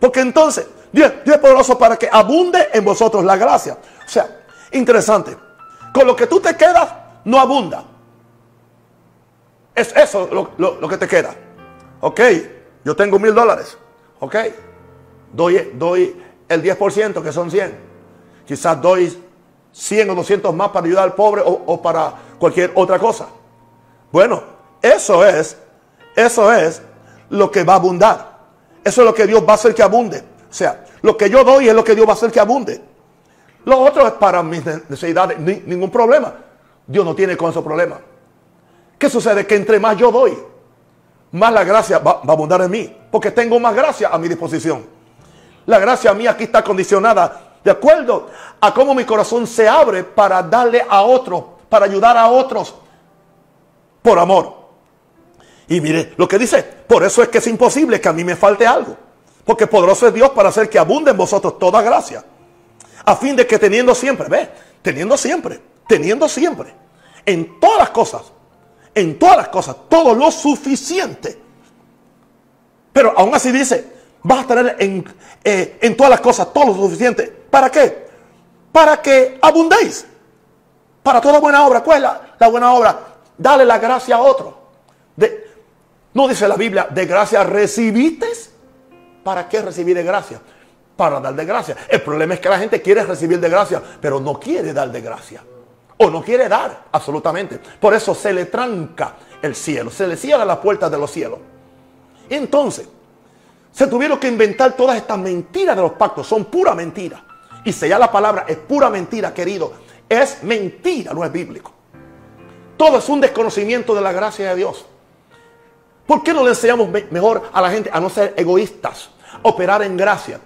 Porque entonces Dios, es poderoso para que abunde en vosotros la gracia. O sea, interesante. Con lo que tú te quedas, no abunda. Es eso lo, lo que te queda. Ok, yo tengo mil dólares. Ok, doy, doy el 10%, que son 100. Quizás doy 100 o 200 más para ayudar al pobre o para cualquier otra cosa. Bueno, eso es eso es lo que va a abundar. Eso es lo que Dios va a hacer que abunde. O sea, lo que yo doy es lo que Dios va a hacer que abunde. Lo otro es para mis necesidades, ningún problema. Dios no tiene con esos problemas. ¿Qué sucede? Que entre más yo doy, más la gracia va, a abundar en mí. Porque tengo más gracia a mi disposición. La gracia mía aquí está condicionada de acuerdo a cómo mi corazón se abre para darle a otros, para ayudar a otros por amor. Y mire lo que dice, por eso es que es imposible que a mí me falte algo. Porque poderoso es Dios para hacer que abunde en vosotros toda gracia. A fin de que teniendo siempre, ve, teniendo siempre, teniendo siempre, en todas las cosas, en todas las cosas, todo lo suficiente. Pero aún así dice, vas a tener en, eh, en todas las cosas todo lo suficiente. ¿Para qué? Para que abundéis. Para toda buena obra. ¿Cuál es la, buena obra? Dale la gracia a otro. No dice la Biblia, de gracia recibiste. ¿Para qué recibir de gracia? Para dar de gracia. El problema es que la gente quiere recibir de gracia, pero no quiere dar de gracia. O no quiere dar, absolutamente. Por eso se le tranca el cielo, se le cierra la puerta de los cielos. Entonces, se tuvieron que inventar todas estas mentiras de los pactos. Son pura mentira. Y ya la palabra es pura mentira, querido. Es mentira, no es bíblico. Todo es un desconocimiento de la gracia de Dios. ¿Por qué no le enseñamos mejor a la gente a no ser egoístas, operar en gracia?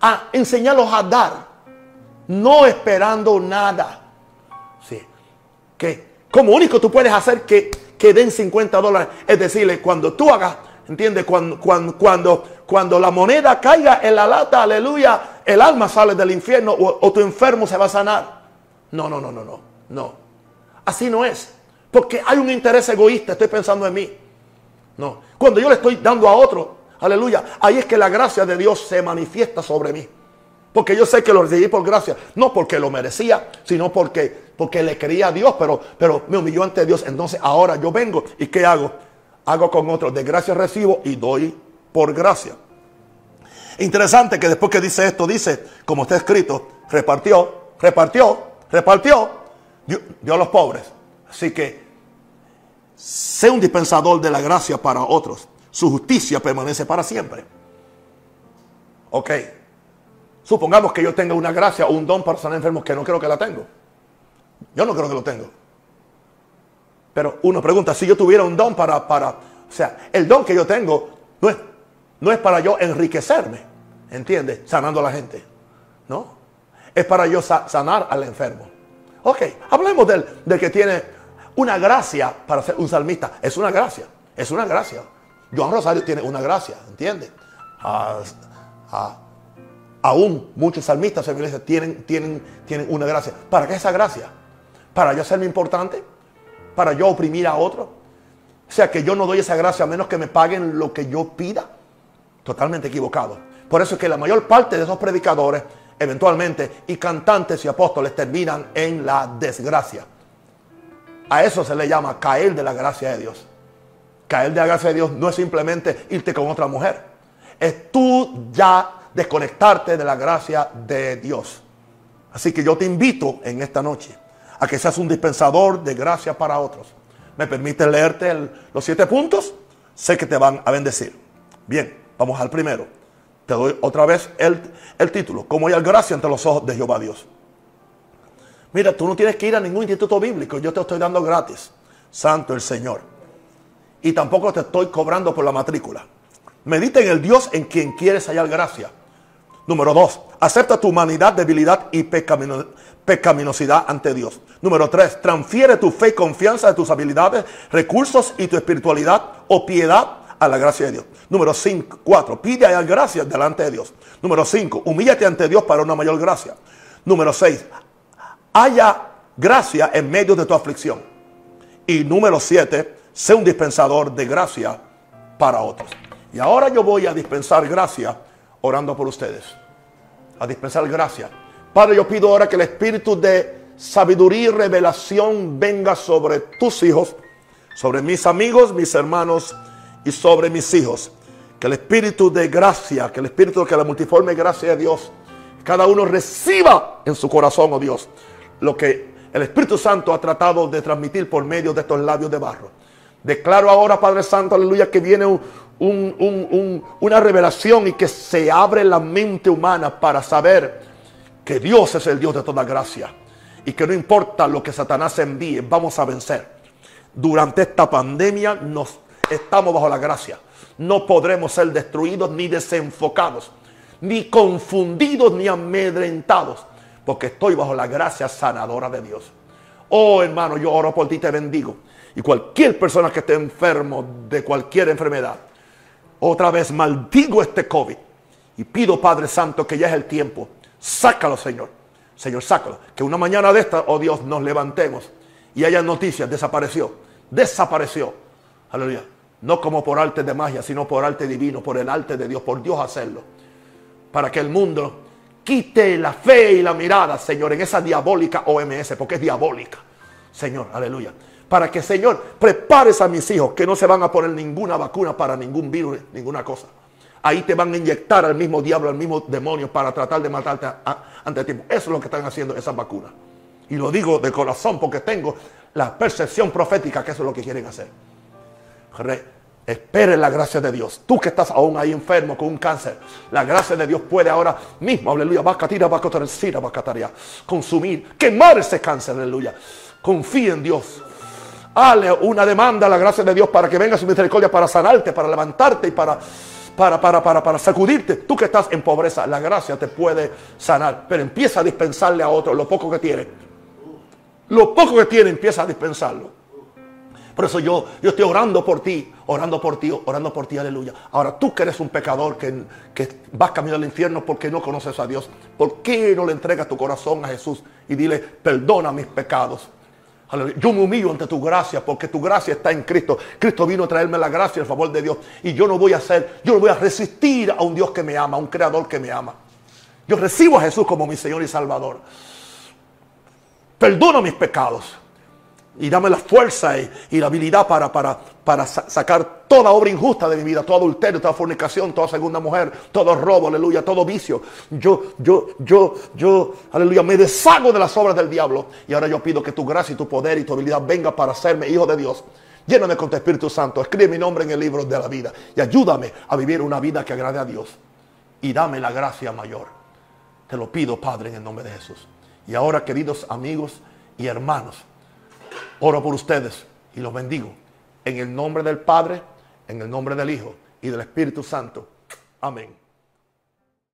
A enseñarlos a dar, no esperando nada. Sí. Que como único tú puedes hacer que, que den 50 dólares, es decirle, cuando tú hagas, ¿entiendes? Cuando, cuando, cuando, cuando la moneda caiga en la lata, aleluya, el alma sale del infierno o, o tu enfermo se va a sanar. No, no, no, no, no, no. Así no es. Porque hay un interés egoísta, estoy pensando en mí. No. Cuando yo le estoy dando a otro, aleluya, ahí es que la gracia de Dios se manifiesta sobre mí. Porque yo sé que lo recibí por gracia, no porque lo merecía, sino porque, porque le quería a Dios, pero, pero me humilló ante Dios. Entonces ahora yo vengo y ¿qué hago? Hago con otro, de gracia recibo y doy por gracia. Interesante que después que dice esto, dice, como está escrito, repartió, repartió, repartió, dio, dio a los pobres. Así que Sé un dispensador de la gracia para otros. Su justicia permanece para siempre. Ok. Supongamos que yo tenga una gracia o un don para sanar enfermos que no creo que la tengo. Yo no creo que lo tengo. Pero uno pregunta, si yo tuviera un don para, para, o sea, el don que yo tengo no es, no es para yo enriquecerme, ¿entiendes? Sanando a la gente, ¿no? Es para yo sanar al enfermo. Ok, hablemos del, del que tiene una gracia para ser un salmista. Es una gracia. Es una gracia. Joan Rosario tiene una gracia, ¿entiendes? Ah, ah, aún muchos salmistas en iglesia tienen, tienen, tienen una gracia. ¿Para qué esa gracia? ¿Para yo hacerme importante? ¿Para yo oprimir a otro? O sea que yo no doy esa gracia a menos que me paguen lo que yo pida. Totalmente equivocado. Por eso es que la mayor parte de esos predicadores, eventualmente, y cantantes y apóstoles terminan en la desgracia. A eso se le llama caer de la gracia de Dios. Caer de la gracia de Dios no es simplemente irte con otra mujer. Es tú ya desconectarte de la gracia de Dios. Así que yo te invito en esta noche a que seas un dispensador de gracia para otros. ¿Me permite leerte los siete puntos? Sé que te van a bendecir. Bien, vamos al primero. Te doy otra vez el, el título. Cómo hay gracia ante los ojos de Jehová Dios. Mira, tú no tienes que ir a ningún instituto bíblico. Yo te estoy dando gratis. Santo el Señor. Y tampoco te estoy cobrando por la matrícula. Medita en el Dios en quien quieres hallar gracia. Número dos, acepta tu humanidad, debilidad y pecaminosidad ante Dios. Número tres, transfiere tu fe y confianza de tus habilidades, recursos y tu espiritualidad o piedad a la gracia de Dios. Número cinco, cuatro, pide hallar gracia delante de Dios. Número cinco, humíllate ante Dios para una mayor gracia. Número seis, haya gracia en medio de tu aflicción. Y número siete, sé un dispensador de gracia para otros. Y ahora yo voy a dispensar gracia orando por ustedes. A dispensar gracia. Padre, yo pido ahora que el espíritu de sabiduría y revelación venga sobre tus hijos, sobre mis amigos, mis hermanos y sobre mis hijos. Que el espíritu de gracia, que el espíritu que la multiforme gracia de Dios, cada uno reciba en su corazón, oh Dios, lo que el Espíritu Santo ha tratado de transmitir por medio de estos labios de barro. Declaro ahora, Padre Santo, aleluya, que viene un, una revelación y que se abre la mente humana para saber que Dios es el Dios de toda gracia y que no importa lo que Satanás envíe, vamos a vencer. Durante esta pandemia nos estamos bajo la gracia. No podremos ser destruidos ni desenfocados, ni confundidos ni amedrentados, porque estoy bajo la gracia sanadora de Dios. Oh hermano, yo oro por ti, te bendigo. Y cualquier persona que esté enfermo de cualquier enfermedad, otra vez maldigo este COVID y pido, Padre Santo, que ya es el tiempo. Sácalo, Señor. Señor, sácalo. Que una mañana de esta, oh Dios, nos levantemos y haya noticias. Desapareció. Desapareció. Aleluya. No como por arte de magia, sino por arte divino, por el arte de Dios, por Dios hacerlo. Para que el mundo quite la fe y la mirada, Señor, en esa diabólica OMS, porque es diabólica. Señor, aleluya para que, Señor, prepares a mis hijos que no se van a poner ninguna vacuna para ningún virus, ninguna cosa. Ahí te van a inyectar al mismo diablo, al mismo demonio para tratar de matarte ante el. Eso es lo que están haciendo esas vacunas. Y lo digo de corazón porque tengo la percepción profética que eso es lo que quieren hacer. Espere la gracia de Dios. Tú que estás aún ahí enfermo con un cáncer, la gracia de Dios puede ahora mismo, aleluya, consumir, quemar ese cáncer, aleluya. Confía en Dios. Hale una demanda a la gracia de Dios para que venga su misericordia para sanarte, para levantarte y para, para, para, para, para sacudirte. Tú que estás en pobreza, la gracia te puede sanar. Pero empieza a dispensarle a otro lo poco que tiene. Lo poco que tiene, empieza a dispensarlo. Por eso yo, yo estoy orando por ti, orando por ti, orando por ti, aleluya. Ahora tú que eres un pecador, que, que vas camino al infierno porque no conoces a Dios, ¿por qué no le entregas tu corazón a Jesús y dile, perdona mis pecados? Yo me humillo ante tu gracia porque tu gracia está en Cristo. Cristo vino a traerme la gracia y el favor de Dios. Y yo no voy a hacer, yo no voy a resistir a un Dios que me ama, a un creador que me ama. Yo recibo a Jesús como mi Señor y Salvador. Perdono mis pecados y dame la fuerza y, la habilidad para, para, para sacar toda obra injusta de mi vida, todo adulterio, toda fornicación, toda segunda mujer, todo robo, aleluya, todo vicio. Yo, yo, yo, yo, aleluya, me deshago de las obras del diablo y ahora yo pido que tu gracia y tu poder y tu habilidad venga para hacerme hijo de Dios. Lléname con tu Espíritu Santo, escribe mi nombre en el libro de la vida y ayúdame a vivir una vida que agrade a Dios y dame la gracia mayor. Te lo pido, Padre, en el nombre de Jesús. Y ahora, queridos amigos y hermanos, Oro por ustedes y los bendigo. En el nombre del Padre, en el nombre del Hijo y del Espíritu Santo. Amén.